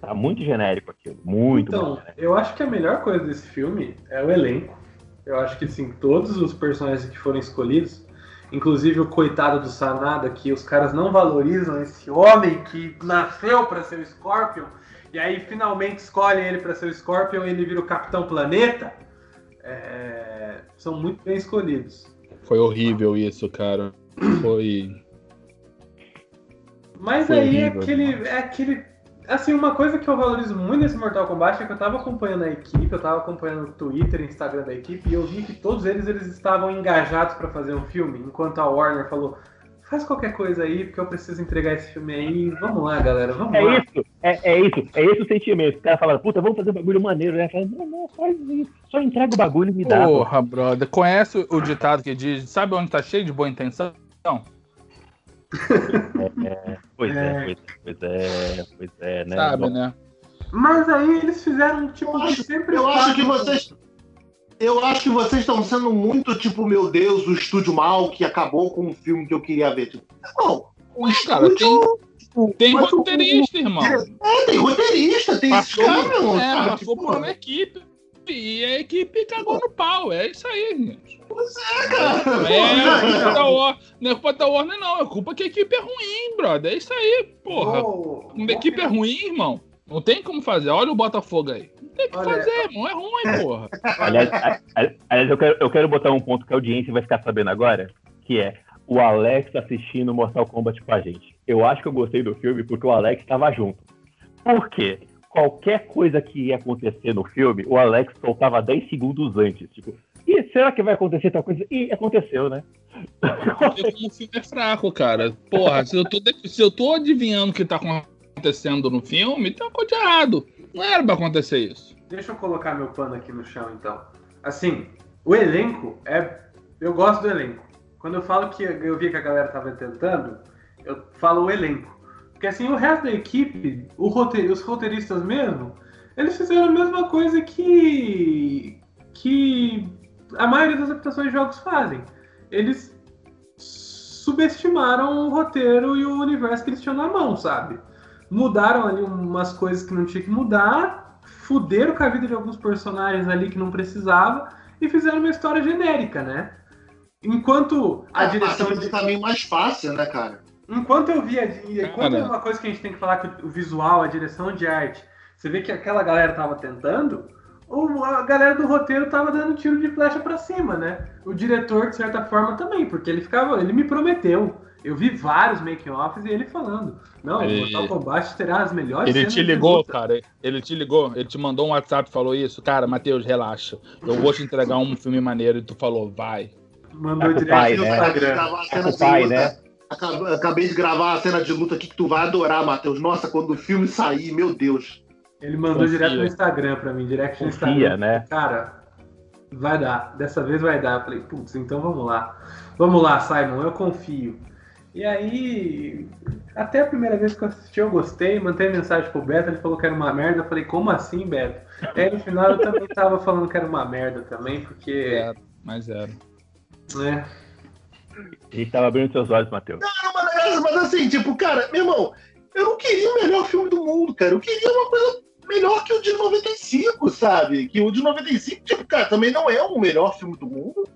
Tá muito genérico aquilo. Muito, Então, muito genérico. eu acho que a melhor coisa desse filme é o elenco. Eu acho que, sim, todos os personagens que foram escolhidos, inclusive o coitado do Sanada, que os caras não valorizam esse homem que nasceu pra ser o Scorpion, e aí finalmente escolhem ele pra ser o Scorpion e ele vira o Capitão Planeta, é, são muito bem escolhidos. Foi horrível isso, cara. Foi. Mas Foi aí é aquele, é aquele. Assim, uma coisa que eu valorizo muito nesse Mortal Kombat é que eu tava acompanhando a equipe, eu tava acompanhando o Twitter e Instagram da equipe, e eu vi que todos eles, eles estavam engajados pra fazer um filme, enquanto a Warner falou, faz qualquer coisa aí, porque eu preciso entregar esse filme aí. Vamos lá, galera, vamos É lá. isso, é, é isso, é esse o sentimento. Os caras falaram, puta, vamos fazer um bagulho maneiro, né? Fala, não, não, faz isso. Só entrega o bagulho e me dá. Porra, brother. Conhece o ditado que diz: sabe onde tá cheio de boa intenção? Pois é, É. pois é, pois é, pois é, né? Sabe, né? Mas aí eles fizeram um tipo Eu que acho- sempre Eu acho que vocês. Eu acho que vocês estão sendo muito, tipo, meu Deus, o estúdio mal que acabou com um filme que eu queria ver. Tipo, não, o Cara, estúdio. tipo, Tem mas o- roteirista, irmão. É, tem roteirista, tem esses Passou, caras, meu irmão. é, sabe? passou Tipo, por uma equipe. E a equipe cagou no pau. É isso aí, gente. cara, Não é culpa da Warner, não é culpa da Warner, não. É culpa que a equipe é ruim, brother. É isso aí, porra. Vou- Quando a equipe é ruim, irmão, não tem como fazer. Olha o Botafogo aí. Não tem o que Olha- fazer, irmão. É ruim, porra. Aliás, aliás eu, quero, eu quero botar um ponto que a audiência vai ficar sabendo agora, que é o Alex assistindo Mortal Kombat com a gente. Eu acho que eu gostei do filme porque o Alex estava junto. Por quê? Qualquer coisa que ia acontecer no filme, o Alex soltava 10 segundos antes. Tipo, Ih, será que vai acontecer tal coisa? Ih, aconteceu, né? O filme é fraco, cara. Porra, se eu tô, se eu tô adivinhando o que tá acontecendo no filme, tem uma coisa errado. Não era pra acontecer isso. Deixa eu colocar meu pano aqui no chão, então. Assim, o elenco é. Eu gosto do elenco. quando eu falo que eu vi que a galera tava tentando, eu falo o elenco. Porque assim, o resto da equipe, o roteir, os roteiristas mesmo, eles fizeram a mesma coisa que. que a maioria das adaptações de jogos fazem. Eles subestimaram o roteiro e o universo que eles tinham na mão, sabe? Mudaram ali umas coisas que não tinha que mudar, fuderam com a vida de alguns personagens ali que não precisava e fizeram uma história genérica, né? Enquanto a Ah, direção mas de... é caminho mais fácil, né, cara? Enquanto eu via, enquanto é uma coisa que a gente tem que falar que o visual, a direção de arte, você vê que aquela galera tava tentando, o- a galera do roteiro tava dando tiro de flecha pra cima, né? O diretor, de certa forma, também, porque ele ficava, ele me prometeu. Eu vi vários making-offs e ele falando, não, o Ele- Mortal Kombat terá as melhores Ele cenas te de ligou, luta. cara. Ele te ligou, ele te mandou um WhatsApp e falou isso. Cara, Matheus, relaxa. Eu vou te entregar um filme maneiro. E tu falou, vai. Mandou o direto pai, no né? Instagram. De pai, né? Acab- Acabei de gravar a cena de luta aqui que tu vai adorar, Matheus. Nossa, quando o filme sair, meu Deus. Ele mandou Confia. direto no Instagram pra mim, direct no Instagram. Confia, né? Cara, vai dar. Dessa vez vai dar. Eu falei, putz, então vamos lá. Vamos lá, Simon, eu confio. E aí, até a primeira vez que eu assisti, eu gostei. Mandei mensagem pro Beto, ele falou que era uma merda. Eu falei, como assim, Beto? Aí no final eu também tava falando que era uma merda também, porque. Era, mas era. né? Gente tava abrindo seus olhos, Matheus. Não, mas, mas assim, tipo, cara, meu irmão, eu não queria o melhor filme do mundo, cara. Eu queria uma coisa melhor que o de 95, sabe? Que o de 95, tipo, cara, também não é o melhor filme do mundo.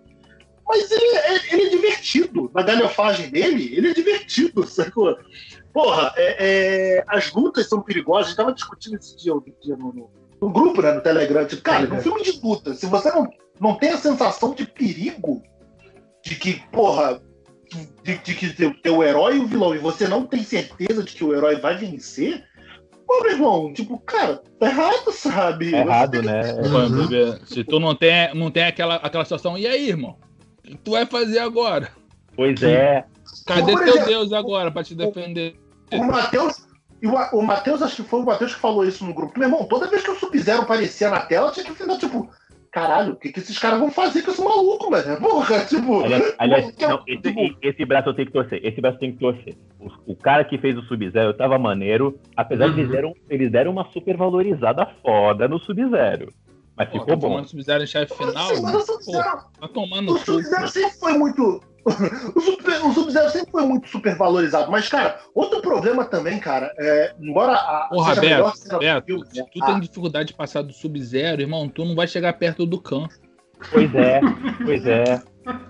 Mas ele é, ele é divertido. Na galhofagem dele, ele é divertido, sacou? Porra, é- é, as lutas são perigosas. A gente tava discutindo esse dia, outro dia no, no- no grupo, né, no Telegram. Tipo, cara, Telegram. no filme de luta, se você não, não tem a sensação de perigo, de que, porra, de, de que teu, teu herói e o vilão, e você não tem certeza de que o herói vai vencer, pô, meu irmão, tipo, cara, tá errado, sabe? É errado, Você- né? Se tu não tem, não tem aquela, aquela situação, e aí, irmão? O que tu vai fazer agora? Pois é. Cadê Por teu exemplo, Deus agora pra te defender? O Matheus. e O, o Matheus, acho que foi o Matheus que falou isso no grupo. Meu irmão, toda vez que o Sub-Zero aparecia na tela, tinha que ficar tipo, caralho, o que, que esses caras vão fazer com esse maluco, velho? Porra, tipo. Aliás, aliás, é- não, esse, tipo, esse braço eu tenho que torcer. Esse braço eu tenho que torcer. O, o cara que fez o Sub-Zero tava maneiro, apesar de Uhum. eles deram, eles deram uma super valorizada foda no Sub-Zero. Mas Pô, ficou tá bom. tomando Sub-Zero em chefe final? mas o Pô, Sub-Zero tá tomando o. Sub-Zero sempre foi muito. O Sub- o Sub-Zero sempre foi muito super valorizado. Mas, cara, outro problema também, cara, é, embora a. Porra, seja a melhor Beto, se tu a- tem dificuldade de passar do Sub-Zero, irmão, tu não vai chegar perto do Khan. Pois é, pois é.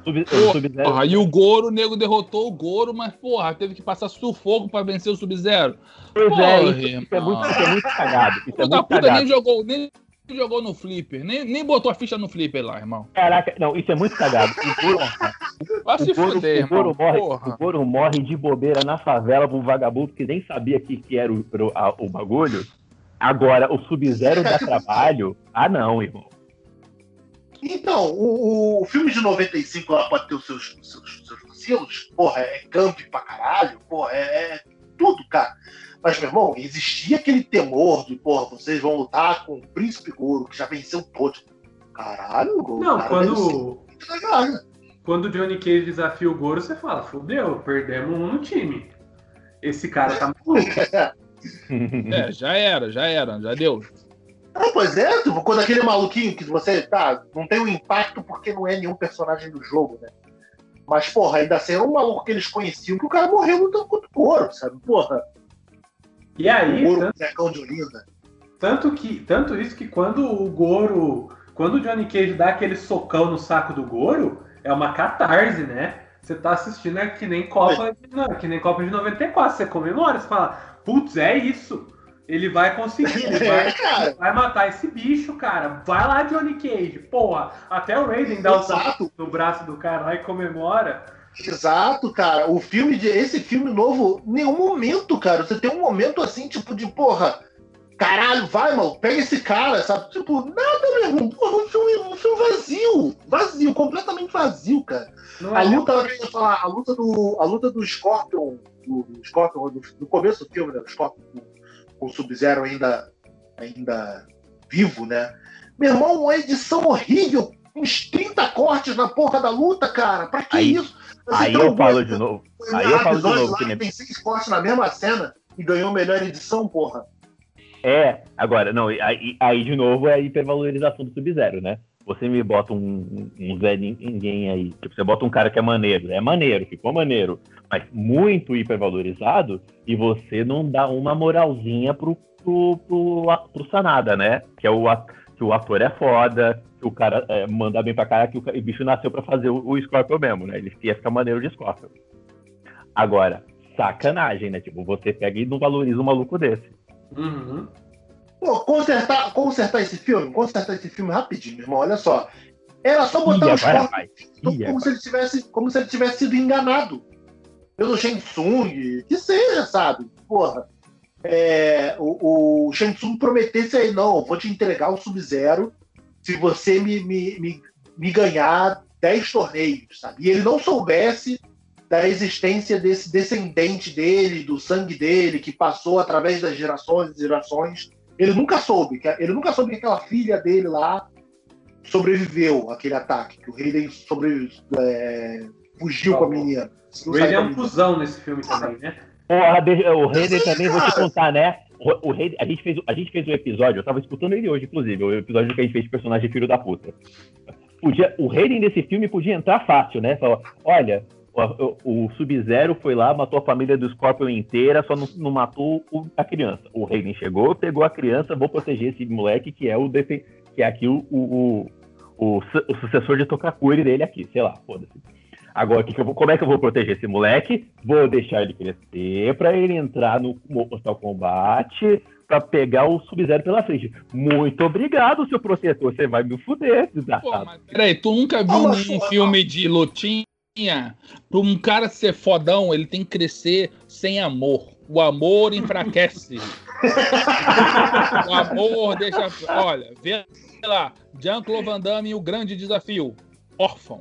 Sub- Sub-Zero. Porra, e o Goro, o nego derrotou o Goro, mas, porra, teve que passar sufoco pra vencer o Sub-Zero. Pois é, Porra, isso, isso é muito, isso é muito cagado. Isso é muito puta cagado. nem jogou, nem jogou no flipper, nem, nem botou a ficha no flipper lá, irmão. Caraca, não, isso é muito cagado. O Goro, Vai se fuder, o Goro irmão. morre, Porra. o Goro morre de bobeira na favela pra um vagabundo que nem sabia que, que era o, o- a- o bagulho. Agora, o Sub-Zero dá trabalho? Ah, não, irmão. Então, o, o filme de 95 lá pode ter os seus, seus, seus vacilos, porra, é camp pra caralho, porra, é, é tudo, cara. Mas, meu irmão, existia aquele temor de, porra, vocês vão lutar com o Príncipe Goro, que já venceu todos. Caralho, o Não, cara quando, muito legal, né? quando o Johnny Cage desafia o Goro, você fala, fudeu, perdemos um no time. Esse cara tá maluco. É, já era, já era, já deu. Ah, pois é, tipo, quando aquele maluquinho que você, tá, não tem um impacto porque não é nenhum personagem do jogo, né? Mas, porra, ainda assim era um maluco que eles conheciam que o cara morreu lutando contra o Goro, sabe? Porra, E o aí, Goro, tanto, de tanto que, tanto isso que quando o Goro, quando o Johnny Cage dá aquele socão no saco do Goro, é uma catarse, né? Você tá assistindo é que nem Copa, de, não, que nem Copa de 94, você comemora, você fala, putz, é isso. Ele vai conseguir, ele vai, É, vai matar esse bicho, cara. Vai lá, Johnny Cage. Porra, até o Raiden dá o Exato, no braço do cara lá e comemora. Exato, cara. O filme de. Esse filme novo, nenhum momento, cara. Você tem um momento assim, tipo, de porra. Caralho, vai, mano, pega esse cara, sabe? Tipo, nada, meu irmão. Porra, um filme, um filme vazio. Vazio, completamente vazio, cara. Não A é luta, eu ia falar, a luta do, a luta do Scorpion, do, do Scorpion, do, do começo do filme, né? O Scorpion com, com o Sub-Zero ainda, ainda vivo, né? Meu irmão, uma edição horrível, uns 30 cortes na porra da luta, cara. Pra que Aí- isso? Aí eu falo de novo. Foi Aí eu falo de novo, lá que nem- tem seis cortes na mesma cena e ganhou melhor edição, porra. É, agora, não, aí, aí de novo é a hipervalorização do Sub-Zero, né? Você me bota um, um, um Zé Ninguém aí, tipo, você bota um cara que é maneiro, é maneiro, ficou maneiro, mas muito hipervalorizado, e você não dá uma moralzinha pro, pro, pro, pro Sanada, né? Que, é o, que o ator é foda, que o cara é, manda bem pra cara, que o, o bicho nasceu pra fazer o, o Scorpion mesmo, né? Ele ia ficar maneiro de Scorpion. Agora, sacanagem, né? Tipo, você pega e não valoriza um maluco desse. Uhum. Pô, consertar, consertar esse filme, consertar esse filme rapidinho, meu irmão, olha só. Era só botar os cortes vai. como, se ele tivesse, como se ele tivesse sido enganado pelo Shang Tsung, que seja, sabe? Porra. É, o, o Shang Tsung prometesse aí, não, eu vou te entregar o Sub-Zero se você me, me, me, me ganhar 10 torneios, sabe? E ele não soubesse da existência desse descendente dele, do sangue dele, que passou através das gerações e gerações. Ele nunca soube, que- ele nunca soube que aquela filha dele lá sobreviveu àquele ataque, que o Hayden sobre, é, fugiu com a menina. O Raiden é um cuzão nesse filme também, né? Porra, o Hayden também, vou te contar, né? O, o a, gente fez, a gente fez um episódio, eu tava escutando ele hoje, inclusive, o episódio que a gente fez de personagem filho da puta. Podia, o Hayden desse filme podia entrar fácil, né? Falar, olha, o, o- Sub-Zero foi lá, matou a família do Scorpion inteira, só não, não matou o- a criança. O Hayden chegou, pegou a criança, vou proteger esse moleque que é o que é aqui o, o, o, o o sucessor de Tokakuri dele aqui, sei lá, foda-se. Agora, que que eu vou- como é que eu vou proteger esse moleque? Vou deixar ele crescer pra ele entrar no Mortal Kombat pra pegar o Sub-Zero pela frente. Muito obrigado, seu protetor. Você vai me fuder, Pô, desgraçado. mas peraí, tu nunca viu Fala, nenhum filme de lutinha? Pra um cara ser fodão, ele tem que crescer sem amor. O amor enfraquece. o amor deixa. Olha, vê lá. Jean-Claude Van Damme e o grande desafio. Órfão.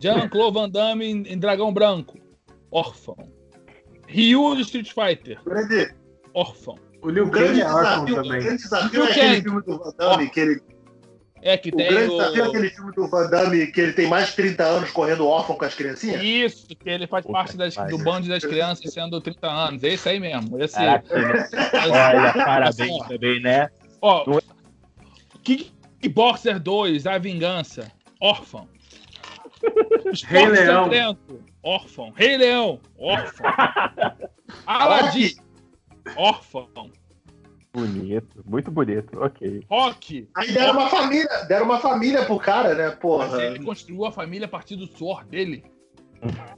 Jean-Claude Van Damme em, em Dragão Branco. Órfão. Ryu de Street Fighter. grande, Órfão. O Liu Kang é órfão desafio, o também. grande desafio Liu é aquele Kang. filme do Van Damme, que ele, É que o tem grande o. desafio é aquele filme do Van Damme que ele tem mais de 30 anos correndo órfão com as criancinhas. Isso, que ele faz Puta parte das- do bando das crianças sendo 30 anos. Esse aí mesmo. Esse. Caraca, né? Olha, parabéns também, né? Ó, é- Kickboxer 2, A Vingança, órfão. Rei Leão. Sangrento, órfão. Rei Leão, órfão. Aladdin, órfão. Bonito, muito bonito, ok. Rock, Aí deram uma família, deram uma família pro cara, né, mas porra. ele construiu a família a partir do suor dele.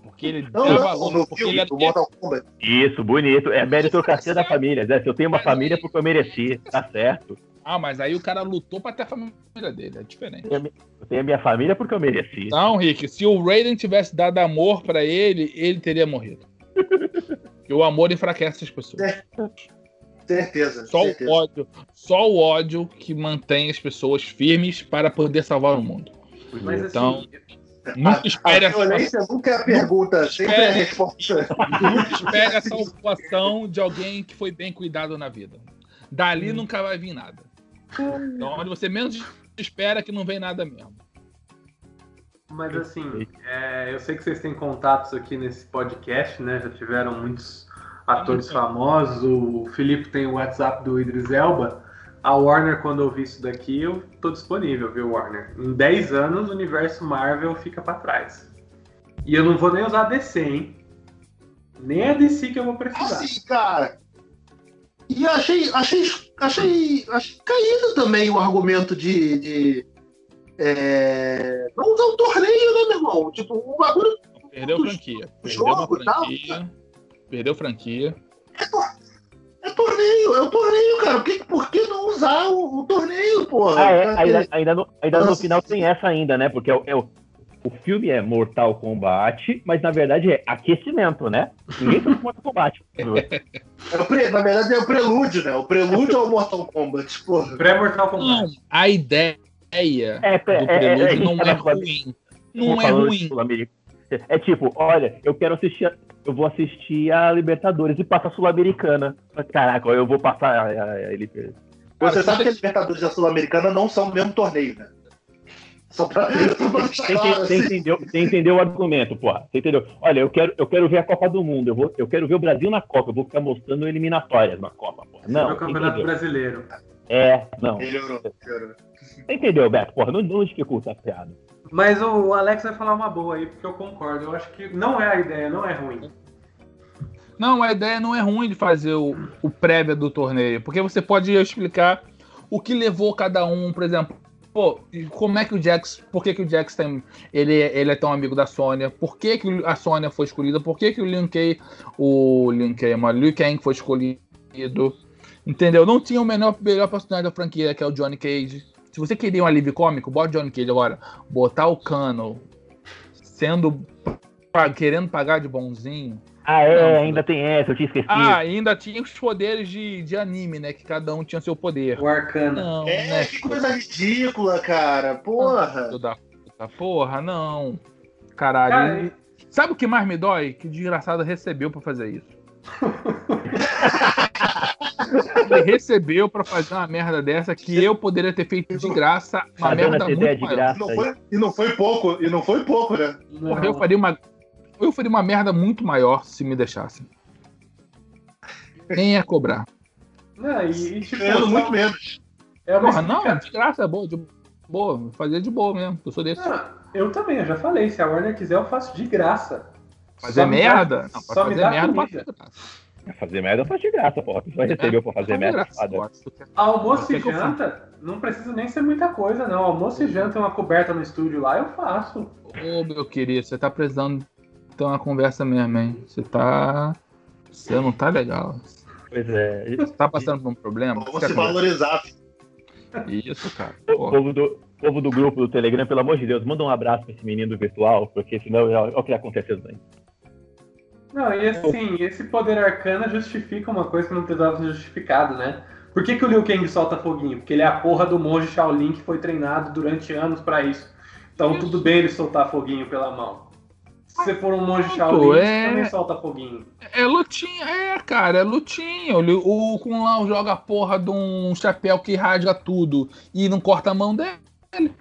Porque ele Não, dava não, no porque ele filme era do Mortal Kombat. Isso, bonito. É meritocracia da família. Né? Se eu tenho uma família, porque eu mereci. Tá certo. Ah, mas aí o cara lutou pra ter a família dele, é diferente. Eu tenho a minha família porque eu mereci. Não, Rick, se o Raiden tivesse dado amor pra ele, ele teria morrido. Porque o amor enfraquece as pessoas. Certeza, Só certeza. o ódio, só o ódio que mantém as pessoas firmes para poder salvar o mundo. Mas Então, assim, Nunca A espere a violência nunca é a pergunta, sempre é a espere. resposta. nunca espere a salvação de alguém que foi bem cuidado na vida. Dali nunca vai vir nada. Então, onde você menos espera que não vem nada mesmo. mas assim, é, eu sei que vocês têm contatos aqui nesse podcast, né? Já tiveram muitos atores famosos. O Felipe tem o WhatsApp do Idris Elba. A Warner, quando ouvir isso daqui, eu tô disponível, viu, Warner? Em 10 anos, o universo Marvel fica pra trás. E eu não vou nem usar a DC, hein? Nem a DC que eu vou precisar. Assim, cara. E achei, achei, achei, achei caído também o argumento de, de é, não usar o torneio, né, meu irmão? Tipo, o bagulho Perdeu franquia. Perdeu Jogo, franquia. Perdeu franquia. é torneio, é o torneio, cara. Por que, por que não usar o, o torneio, porra? Ah, é, ainda, ainda, no, ainda no final tem essa ainda, né? Porque é, o- é o, filme é Mortal Kombat, mas na verdade é aquecimento, né? Ninguém fez Mortal Kombat. é pre- na verdade é o prelúdio, né? O prelúdio ao Mortal Kombat, porra. Pré-Mortal Não, Kombat. a ideia É, do é, é, é, prelúdio gente não é ruim. Não é ruim. É tipo, olha, eu quero assistir, a- eu vou assistir a Libertadores e passa a Sul-Americana. Caraca, eu vou passar a, a, a ele. Cara, Você sabe que a Libertadores e a Sul-Americana não são o mesmo torneio, né? Só pra, só pra Você, claro, você assim. entendeu, você entendeu o argumento, pô. Você entendeu? Olha, eu quero, eu quero ver a Copa do Mundo. Eu, vou, eu quero ver o Brasil na Copa. Eu vou ficar mostrando eliminatórias na Copa, pô. Não, Não, é o Campeonato entendeu? Brasileiro. É, não. Melhorou, melhorou. Você entendeu, Beto? Porra, não, não dificulta a piada. Mas o Alex vai falar uma boa aí, porque eu concordo. Eu acho que não é a ideia, não é ruim. Não, a ideia não é ruim de fazer o, o prévia do torneio, porque você pode explicar o que levou cada um, por exemplo. Pô, como é que o Jax, por que, que o Jax tem, ele, ele é tão amigo da Sônia? Por que, que a Sônia foi escolhida? Por que, que o Liu Kang, o Liu Kang, mas o Liu Kang foi escolhido? Entendeu? Não tinha o menor, melhor personagem da franquia, que é o Johnny Cage. Se você queria um alívio cômico, bota o Johnny Cage agora. Botar o Cano sendo querendo pagar de bonzinho. Ah, é, Não, ainda tem essa, eu tinha esquecido. Ah, ainda tinha os poderes de, de anime, né? Que cada um tinha seu poder. O Arcana. Não, É, né? que coisa ridícula, cara. Porra. Filho da puta. Porra, não. Caralho. Cara, ele- Sabe o que mais me dói? Que o desgraçado recebeu pra fazer isso. Ele recebeu pra fazer uma merda dessa que eu poderia ter feito de graça, uma merda muito de graça. E não, foi, e não foi pouco, e não foi pouco, né? Não. Porra, eu faria uma eu faria uma merda muito maior se me deixassem. Nem ia cobrar. Não, e, e, tipo, Ganhando muito menos. é uma Porra, não, de graça, é boa, de boa. Fazia de boa mesmo. Eu sou desse. Não, eu também, eu já falei. Se a Warner quiser, eu faço de graça. Fazer Só me dá- merda? Não, só me fazer dá merda, comida. pode fazer graça. Fazer merda faz de graça, pô. A pessoa recebeu pra fazer Faz merda. graça, Almoço e eu janta, não precisa nem ser muita coisa, não. Almoço e janta, uma coberta no estúdio lá, eu faço. Ô, meu querido, você tá precisando ter uma conversa mesmo, hein? Você tá. Você não tá legal. Pois é. Você tá passando por um problema? Vamos se valorizar. Isso, cara. O povo do, povo do grupo do Telegram, pelo amor de Deus, manda um abraço pra esse menino virtual, porque senão olha o que acontecendo aí. Não, e assim, esse poder arcana justifica uma coisa que não precisava ser justificado, né? Por que, que o Liu Kang solta foguinho? Porque ele é a porra do monge Shaolin que foi treinado durante anos pra isso. Então tudo bem ele soltar foguinho pela mão. Se você for um monge Shaolin, é- você também solta foguinho. É lutinha, é, cara, é lutinha. O, o Kung Lao joga a porra de um chapéu que rasga tudo e não corta a mão dele.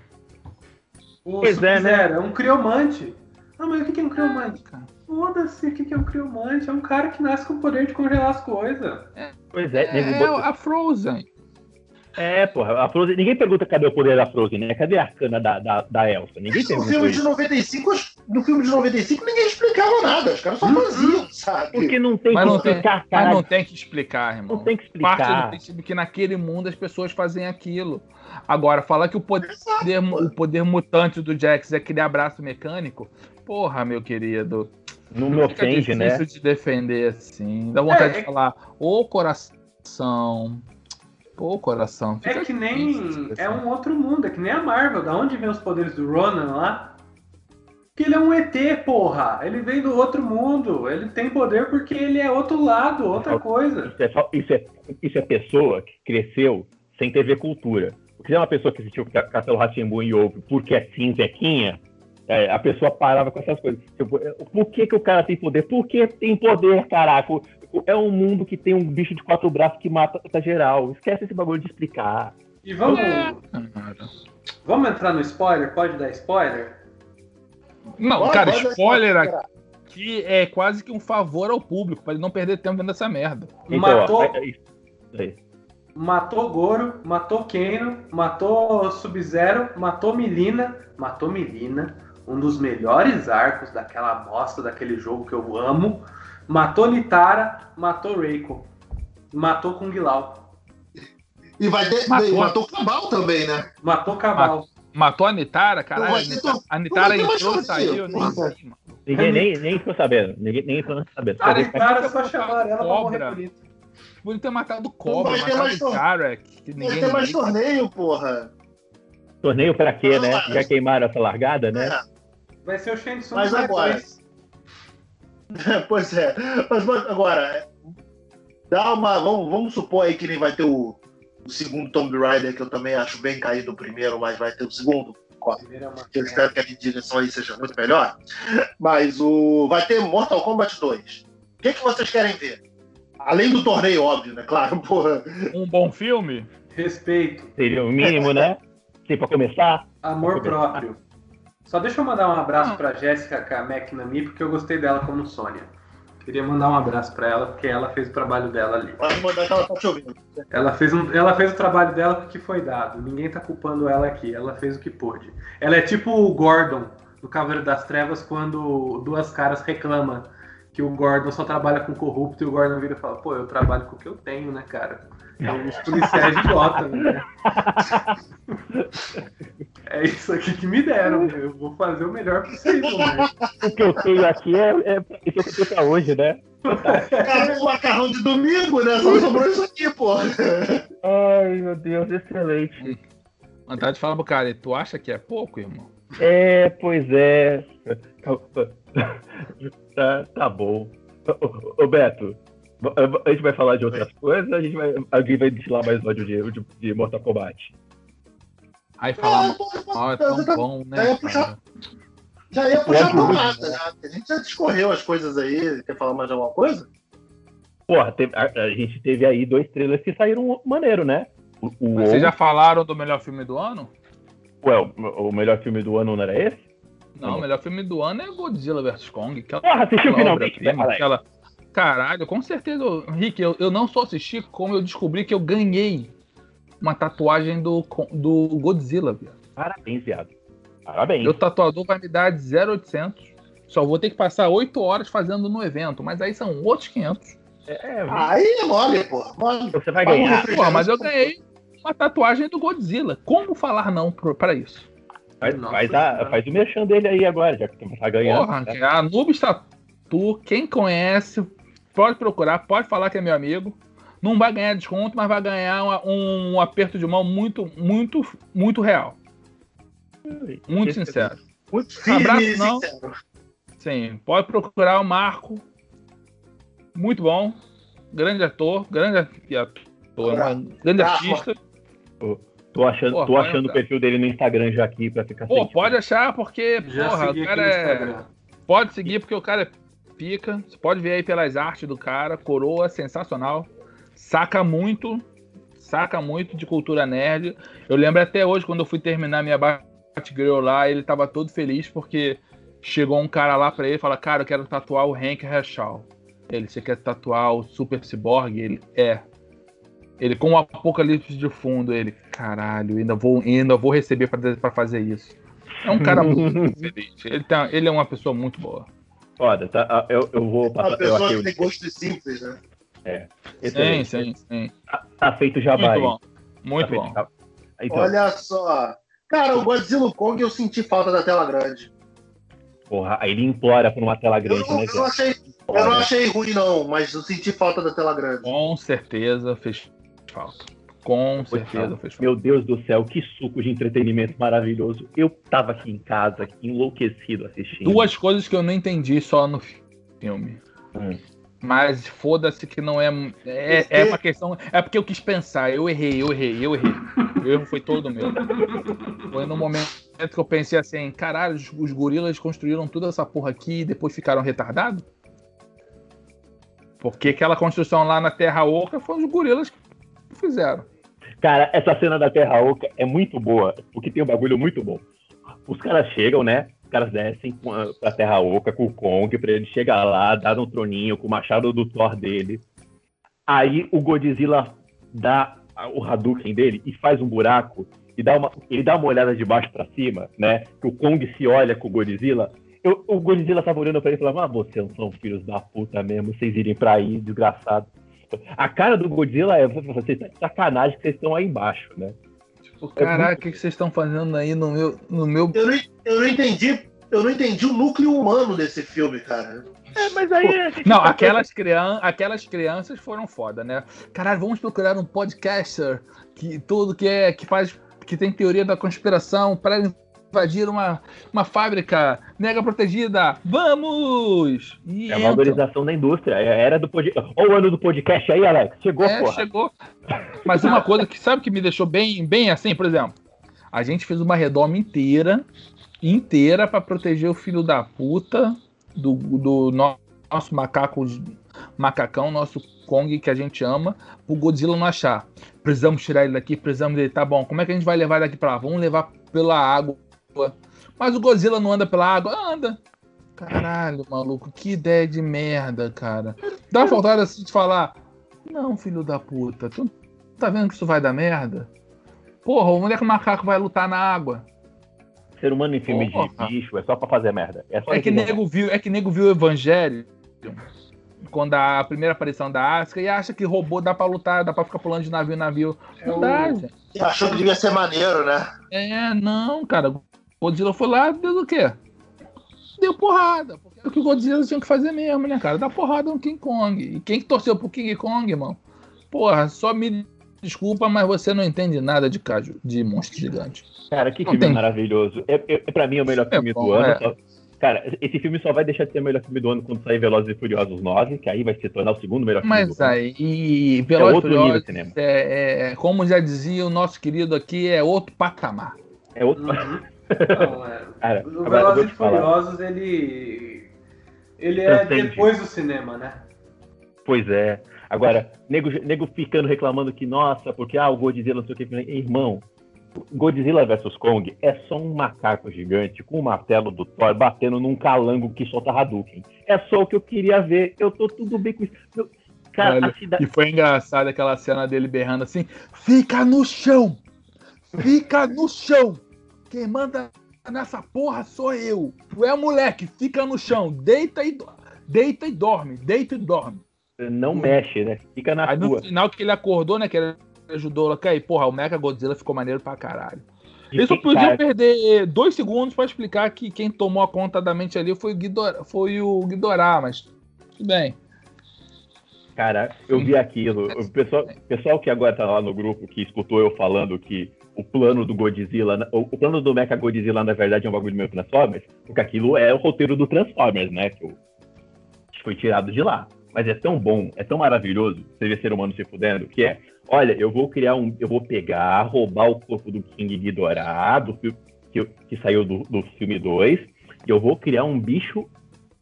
O Pois é, né? É um criomante. Ah, mas o que é um criomante? Cara. Foda-se, o que é um criomante? É um cara que nasce com o poder de congelar as coisas. Pois é, É, botou- a Frozen. é, porra, a Frozen, ninguém pergunta cadê o poder da Frozen, né? Cadê a arcana da, da, da Elsa? Ninguém pergunta filme de isso. 95, os- no filme de 95 ninguém explicava nada. Os caras só faziam, sabe? Porque não tem Mas que não tem, explicar, mas cara. não tem que explicar, irmão. Não tem que Parte explicar. do princípio que naquele mundo as pessoas fazem aquilo. Agora, falar que o poder, o poder mutante do Jax é aquele abraço mecânico, porra, meu querido. Não me ofende, difícil né? de defender assim. Dá vontade É, é- de falar, ô coração. Pô, coração. É que nem. É um outro mundo, é que nem a Marvel. Da onde vem os poderes do Ronan lá? Que ele é um ET, porra. Ele vem do outro mundo. Ele tem poder porque ele é outro lado, outra coisa. Isso é, só- isso, é, isso é pessoa que cresceu sem TV cultura. Porque se é uma pessoa que assistiu Castelo Ratimbu e ouve porque é cinzequinha, é, a pessoa parava com essas coisas. Tipo, é, por que, que o cara tem poder? Por que tem poder, caraca? É um mundo que tem um bicho de quatro braços que mata tá geral. Esquece esse bagulho de explicar. E vamos, É, vamos entrar no spoiler? Pode dar spoiler? Não, Bora, cara, spoiler aqui é quase que um favor ao público, pra ele não perder tempo vendo essa merda. Então, Matou- ó, é- é isso aí. Matou Goro, matou Kano, matou Sub-Zero, matou Milina, matou Milina, um dos melhores arcos daquela bosta daquele jogo que eu amo. Matou Nitara, matou Reiko, matou Kung Lao, E vai ter. Matou. Matou, Cabal também, né? matou Cabal. Matou a Nitara, Não caralho. A Nitara, a não Nitara entrou e saiu, nem sei, mano. Ninguém nem, nem ficou sabendo. Ninguém nem ficou sabendo. A Só vê- Nitara só chamaram ela pra morrer Cobra. bonito. Podia ter matado Cobra, vai ter matado mais que ninguém ter mais torneio, porra. Torneio pra quê, né? Não, Já queimaram essa largada, né? É. Vai ser o Shensung Mas agora- pois é. Mas, mas agora, dá uma. Vamos, vamos supor aí que nem vai ter o, o segundo Tomb Raider, que eu também acho bem caído o primeiro, mas vai ter o segundo. É uma- eu espero que a direção aí seja muito melhor. Mas o vai ter Mortal Kombat 2. O que, que vocês querem ver? Além do torneio, óbvio, né? Claro, porra. Um bom filme? Respeito. Seria o mínimo, né? Sim, pra começar. Amor próprio. Só deixa eu mandar um abraço pra Jéssica McNamee, porque eu gostei dela como Sônia. Queria mandar um abraço pra ela, porque ela fez o trabalho dela ali. Pode mandar que ela tá te ouvindo. Ela fez, um, ela fez o trabalho dela porque foi dado. Ninguém tá culpando ela aqui. Ela fez o que pôde. Ela é tipo o Gordon do Cavaleiro das Trevas quando Duas Caras reclama que o Gordon só trabalha com corrupto e o Gordon vira e fala: pô, eu trabalho com o que eu tenho, né, cara? Os policiais de Gotham, né? É isso aqui que me deram. Eu vou fazer o melhor possível, né? O que eu tenho aqui é, é isso que eu tenho pra hoje, né? Cara, o macarrão de domingo, né? Só sobrou isso aqui, pô. Ai, meu Deus, excelente. Vontade de falar pro cara, tu acha que é pouco, irmão? É, pois é. Tá, tá bom. Ô, ô, Beto, a gente vai falar de outras coisas a gente vai. Alguém vai destilar mais ódio de, de, de Mortal Kombat? Aí falar É, mal é tão bom, Já né? ia puxar, cara? já ia puxar Pode, tomada, já. A gente já discorreu as coisas aí. Quer falar mais de alguma coisa? Porra, teve- a, a gente teve aí dois trailers que saíram maneiro, né? O, o Mas vocês já falaram do melhor filme do ano? Ué, o, o melhor filme do ano não era esse? Não, o melhor filme do ano é Godzilla vs Kong. Aquela Porra, assistiu finalmente, né, aquela... Caralho, com certeza, Rick, eu, eu não só assisti, como eu descobri que eu ganhei uma tatuagem do, do Godzilla, viado. Parabéns, viado. Parabéns. Meu tatuador vai me dar de 0,800. Só vou ter que passar 8 horas fazendo no evento, mas aí são outros 500. É, Aí é mole, pô. Mole. você vai ganhar. mas eu ganhei uma tatuagem do Godzilla. Como falar não pra isso? Faz, Nossa faz, a, faz o merchan dele aí agora, já que tá ganhando. Porra, né? a Nubis Tatu, quem conhece, pode procurar, pode falar que é meu amigo. Não vai ganhar desconto, mas vai ganhar uma- um, aperto de mão muito, muito, muito real. Muito Esse- sincero. Muito firme Abraço, não. sincero. Sim, pode procurar o Marco. Muito bom. Grande ator, grande ator, um grande Ah, artista. Tô achando, Porra, tô achando o perfil dele no Instagram já aqui pra ficar Pô, sentindo. pode achar, porque, Já porra, o cara é. Pode seguir porque o cara é pica. Você pode ver aí pelas artes do cara. Coroa, sensacional. Saca muito. Saca muito de cultura nerd. Eu lembro até hoje, quando eu fui terminar minha Batgirl lá, ele tava todo feliz porque chegou um cara lá pra ele e falou: Cara, eu quero tatuar o Hank Herschel. Ele, você quer tatuar o Super Cyborg? Ele, é. Ele, com o apocalipse de fundo, ele, caralho, ainda vou, ainda vou receber pra, pra fazer isso. É um cara muito feliz. Ele, tá, ele é uma pessoa muito boa. Foda, tá? Ah, Eu, eu vou passar eu pessoa que o- tem gostos simples, né? Sim, Excelente. sim, sim. Tá feito já Muito vai. bom. Muito Tá bom. Então, Olha só. Cara, o Godzilla Kong eu senti falta da tela grande. porra, aí ele implora por uma tela Eu grande, não, né, eu não achei, eu não achei ruim, não, mas eu senti falta da tela grande. Com certeza fez falta. Com certeza. Meu Deus do céu, que suco de entretenimento maravilhoso. Eu tava aqui em casa, aqui, enlouquecido assistindo. Duas coisas que eu não entendi só no filme. Hum. Mas foda-se que não é. É, é uma questão. É porque eu quis pensar. Eu errei, eu errei, eu errei. O erro foi todo meu. Foi no momento que eu pensei assim: caralho, os, os gorilas construíram toda essa porra aqui e depois ficaram retardados? Porque aquela construção lá na Terra Oca foi os gorilas que fizeram. Cara, essa cena da Terra Oca é muito boa, porque tem um bagulho muito bom. Os caras chegam, né? Os caras descem pra Terra Oca com o Kong, pra ele chegar lá, dar um troninho com o machado do Thor dele. Aí o Godzilla dá o Hadouken dele e faz um buraco e dá uma, ele dá uma olhada de baixo pra cima, né? Que o Kong se olha com o Godzilla. Eu- o Godzilla tava olhando pra ele e falava: Ah, vocês são filhos da puta mesmo, vocês irem pra aí, desgraçado. A cara do Godzilla é: vocês tá de sacanagem que vocês estão aí embaixo, né? Tipo, caraca, o que que vocês estão fazendo aí no meu. No meu... Eu não, eu não entendi. Eu não entendi o núcleo humano desse filme, cara. É, mas aí. Não, aquelas, crian aquelas crianças foram foda, né? Caralho, vamos procurar um podcaster que tudo que é que faz que tem teoria da conspiração para invadir uma, uma fábrica mega protegida. Vamos! E É a valorização da indústria. É era do podcast. Olha o ano do podcast aí, Alex. Chegou, É, porra. chegou. Mas uma coisa que sabe que me deixou bem, bem assim, por exemplo, a gente fez uma redoma inteira, inteira para proteger o filho da puta do, do no- nosso macaco, macacão, nosso Kong que a gente ama, pro Godzilla não achar. Precisamos tirar ele daqui, precisamos dele. Tá bom, como é que a gente vai levar daqui pra lá? Vamos levar pela água. Mas o Godzilla não anda pela água? Anda. Caralho, maluco, que ideia de merda, cara. Dá vontade assim de falar: Não, filho da puta, tu tá vendo que isso vai dar merda? Porra, onde é que o macaco vai lutar na água? Ser humano em filme Porra. de bicho é só pra fazer merda. É, só É que nego viu, é que nego viu o Evangelho quando a primeira aparição da Asuka e acha que robô dá pra lutar, dá pra ficar pulando de navio em navio. É Não o- dá, gente. E achou que devia ser maneiro, né? É, não, cara. Godzilla foi lá, deu o quê? Deu porrada. Porque é o que o Godzilla tinha que fazer mesmo, né, cara? Dar porrada no King Kong. E quem que torceu pro King Kong, irmão? Porra, só me desculpa, mas você não entende nada de caju, de monstro gigante. Cara, que Não filme tem. maravilhoso. É, é, pra mim é o melhor É filme bom, do ano. é. só- Cara, esse filme só vai deixar de ser o melhor filme do ano quando sair Velozes e Furiosos 9, que aí vai se tornar o segundo melhor filme Mas do ano. aí, e É Velozes e outro nível Furiosos, de cinema. é, é, como já dizia o nosso querido aqui, é outro patamar. É outro. Uhum. Não, é. Cara, O Velozes e. Furiosos, ele. Ele é Transcende. depois do cinema, né? Pois é. Agora, nego, nego ficando reclamando que, nossa, porque ah, o Godzilla não sei o que. Irmão, Godzilla vs Kong é só um macaco gigante com o martelo do Thor batendo num calango que solta Hadouken. É só o que eu queria ver. Eu tô tudo bem com isso. Eu- cara, Olha, cidade. E foi engraçado aquela cena dele berrando assim: fica no chão! Fica no chão! Quem manda nessa porra sou eu! Tu é moleque, fica no chão, deita e, do- deita e dorme, deita e dorme. Não mexe, né? Fica na Aí no rua. final que ele acordou, né? Que ele ajudou lá, aí, porra, o Mecha Godzilla ficou maneiro pra caralho. E Eles só podiam perder dois segundos pra explicar que quem tomou a conta da mente ali foi o Ghidorah, foi o Ghidorah mas tudo bem. Cara, eu vi aquilo. O pessoal, pessoal que agora tá lá no grupo que escutou eu falando que o plano do Godzilla, o, o plano do Mecha Godzilla na verdade é um bagulho meio Transformers, porque aquilo é o roteiro do Transformers, né? Que, foi tirado de lá. Mas é tão bom, é tão maravilhoso você ver ser humano se fudendo, que é, olha, eu vou criar um, eu vou pegar, roubar o corpo do King Ghidorah, do, fi- que, que saiu do, do filme 2, e eu vou criar um bicho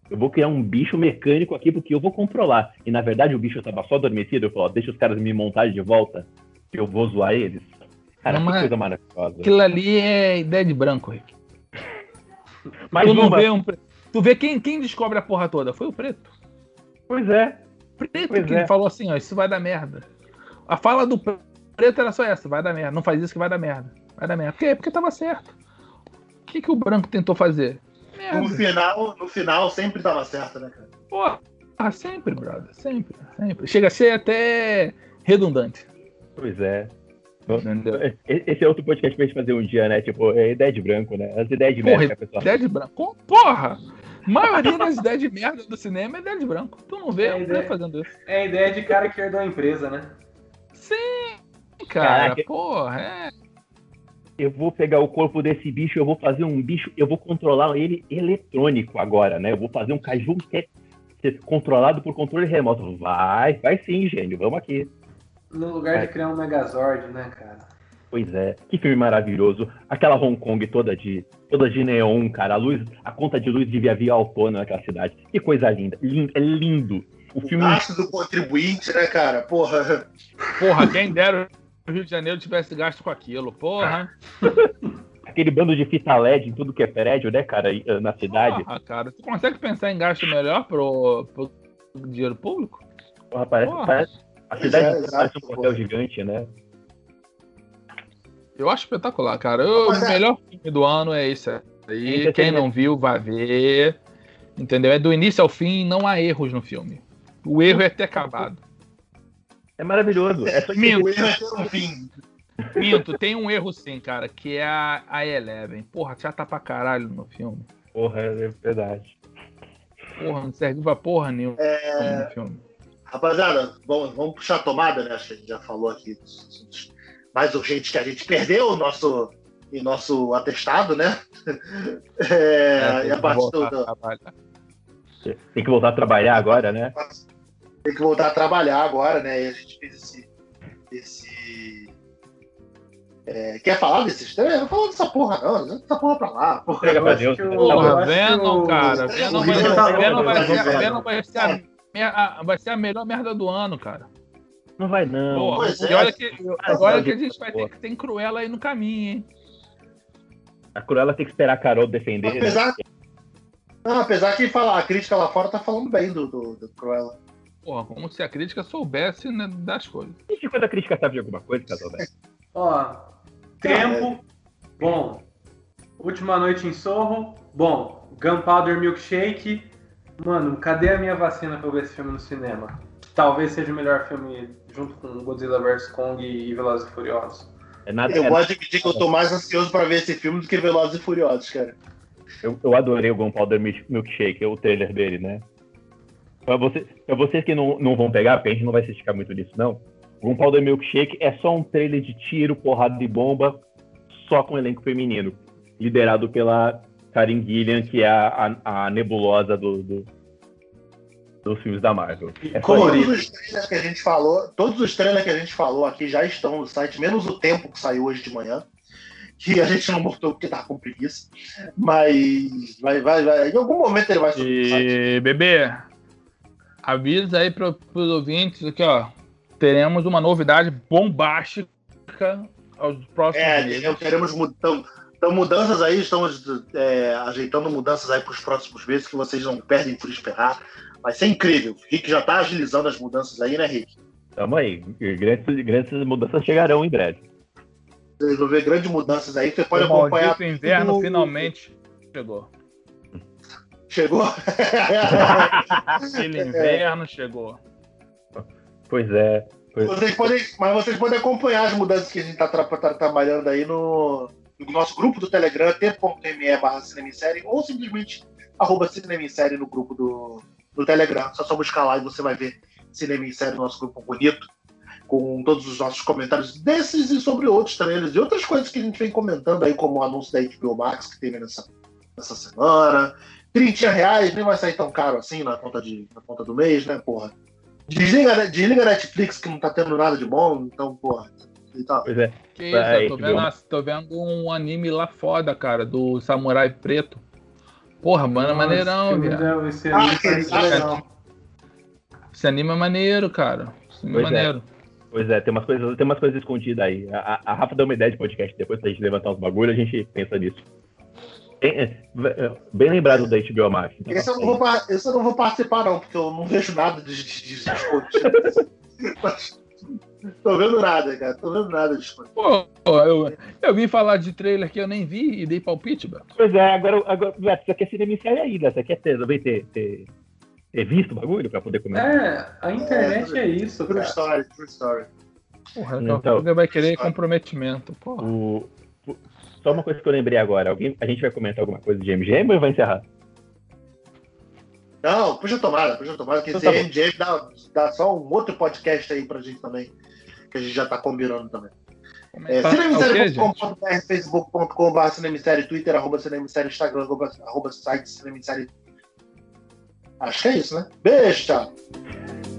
eu vou criar um bicho mecânico aqui porque eu vou controlar. E na verdade o bicho estava só adormecido. Eu falo, deixa os caras me montarem de volta, eu vou zoar eles. Cara, Não, que mas- coisa maravilhosa. Aquilo ali é ideia de branco, Rick. Mas tu não uma- vê um pre- Tu vê quem, quem descobre a porra toda? Foi o preto. Pois é. Preto Pois que é. falou assim, ó, isso vai dar merda. A fala do preto era só essa, vai dar merda. Não faz isso que vai dar merda. Vai dar merda. Por quê? Porque tava certo. O que, que o branco tentou fazer? No Merda. final, no final sempre tava certo, né, cara? Porra, sempre, brother. Sempre, sempre. Chega a ser até redundante. Pois é. Esse é outro podcast pra gente fazer um dia, né? Tipo, é ideia de branco, né? As ideias de Porra, merda, pessoal. Ideia de branco. Porra! A maioria das ideias de merda do cinema é ideia de branco. Tu não vê É o ideia. Fazendo isso. É a ideia de cara que herdou a empresa, né? Sim, cara. Caraca. Porra, é. Eu vou pegar o corpo desse bicho, eu vou fazer um bicho, eu vou controlar ele eletrônico agora, né? Eu vou fazer um caju que é controlado por controle remoto. Vai, vai sim, gênio, vamos aqui. No lugar É. de criar um Megazord, né, cara? Pois é, que filme maravilhoso. Aquela Hong Kong toda de toda de neon, cara. A luz, a conta de luz devia vir autônoma naquela cidade. Que coisa linda. Lindo, é lindo. O O filme gasto do contribuinte, né, cara? Porra. Porra, quem dera o Rio de Janeiro tivesse gasto com aquilo. Porra. aquele bando de fita LED em tudo que é prédio, né, cara, eh, na cidade. Porra, cara. Tu consegue pensar em gasto melhor pro, pro dinheiro público? Porra, parece, Porra. parece- a cidade é, parece um hotel gigante, né? Eu acho espetacular, cara. Eu- o é- melhor filme do ano é esse aí. Entretenimento. Quem não viu, vai ver. Entendeu? É do início ao fim, não há erros no filme. O erro é ter acabado. É maravilhoso. É só Minto. O erro é ter um fim. Minto, tem um erro sim, cara, que é a, a Eleven. Porra, chata pra caralho no filme. Porra, é verdade. Porra, não serve pra porra nenhuma É, no filme. Rapaziada, vamos, vamos puxar a tomada, né? Acho que a gente já falou aqui dos assuntos mais urgentes que a gente perdeu o nosso, em nosso atestado, né? É, e a tem que parte voltar do, a trabalhar. Tem que voltar a trabalhar agora, né? tem que voltar a trabalhar agora, né? E a gente fez esse. esse é, quer falar desses três? Não fala dessa porra, não. Deixa essa porra pra lá. Porra. Pega Eu pra acho Deus. que o- né? eu Porra, acho que Venom, o- cara. o Venom vai, Venom tá Venom vai ser, Venom. Vai ser a, mer- a- vai ser a melhor merda do ano, cara. Não vai não. Porra, Pois é. olha que, não, que a gente vai ter que tem Cruella aí no caminho, hein? A Cruella tem que esperar a Carol defender. né? Apesar, não, apesar que falar, a crítica lá fora tá falando bem do, do, do Cruella. Porra, como se a crítica soubesse né, das coisas. E quando a crítica sabe de alguma coisa, Casal velho? Ó, Tempo, bom. Última Noite em Sorro, bom. Gunpowder Milkshake, mano, cadê a minha vacina pra eu ver esse filme no cinema? Talvez seja o melhor filme junto com Godzilla vs Kong e Velozes e Furiosos. É nada, Eu é- vou admitir que eu tô mais ansioso pra ver esse filme do que Velozes e Furiosos, cara. eu, eu adorei o Gunpowder Milk- Milkshake, o trailer dele, né? Pra, você, pra vocês que não, não vão pegar, porque a gente não vai se esticar muito nisso, não. O Gunpowder Milkshake é só um trailer de tiro, porrada de bomba, só com elenco feminino. Liderado pela Karen Gillian, que é a, a- a nebulosa do, do- dos filmes da Marvel. É. Todos os trailers que a gente falou, todos os trailers que a gente falou aqui já estão no site, menos o tempo que saiu hoje de manhã. Que a gente não botou porque tá com preguiça. Mas vai, vai, vai. Em algum momento ele vai subir no site. E, bebê, avisa aí pro, pros ouvintes aqui, ó. Teremos uma novidade bombástica aos próximos É, meses. eu queremos mu- então, mudanças aí, estamos é, ajeitando mudanças aí para os próximos meses que vocês não perdem por esperar. Vai ser incrível. O Rick já tá agilizando as mudanças aí, né, Rick? Tamo aí. Grandes, grandes mudanças chegarão em breve. Vocês vão ver grandes mudanças aí. Você pode o acompanhar. maldito inverno finalmente chegou. Chegou? Aquele inverno chegou. Pois é. Pois- Vocês podem, mas vocês podem acompanhar as mudanças que a gente está trabalhando aí no, no nosso grupo do Telegram, t.me barra Cinema em Série, ou simplesmente arroba Cinema em Série no grupo do, do Telegram. Só só buscar lá e você vai ver Cinema em Série, nosso grupo bonito, com todos os nossos comentários desses e sobre outros trailers e outras coisas que a gente vem comentando aí, como o anúncio da HBO Max que teve nessa, nessa semana. 30 reais, nem vai sair tão caro assim na conta, de, na conta do mês, né, porra? Desliga, desliga a Netflix que não tá tendo nada de bom, então, porra. E tal. Pois é. Que isso, Vai, tô vendo, a- tô vendo um anime lá foda, cara, do Samurai Preto. Porra, mano, é maneirão, Esse filme viado. deve- Esse Ah, anime ah, legal. Esse anime é maneiro, cara. Esse anime é Pois é. maneiro. Pois é, tem umas coisas, tem umas coisas escondidas aí. A, a- a Rafa deu uma ideia de podcast, depois pra gente levantar uns bagulho, a gente pensa nisso. Bem, é, bem lembrado da HBO Max. Então, Esse eu, não vou, esse eu não vou participar, não, porque eu não vejo nada de, de, de escondido. Tô vendo nada, cara. Tô vendo nada de escondido. Pô, eu, eu vim falar de trailer que eu nem vi e dei palpite, velho. Pois é, agora, agora Beto, você quer cinema em série ainda, você quer ter, também ter, ter, ter visto o bagulho pra poder comentar? É, a internet é isso, True cara. story, true story. Porra, Então. então, vai querer comprometimento. Porra. O, só uma coisa que eu lembrei agora, alguém, a gente vai comentar alguma coisa de MGM ou vai encerrar? Não, puxa a tomada, puxa a tomada, que Então esse tá. MGM dá, dá só um outro podcast aí pra gente também, que a gente já tá combinando também. É, Tá, ok, gente? cinemissérie.com.br, facebook.com.br, cinemissérie, twitter, arroba cinemissérie, instagram, arroba, arroba site cinemissérie. Acho que é isso, né? Beijo, tchau.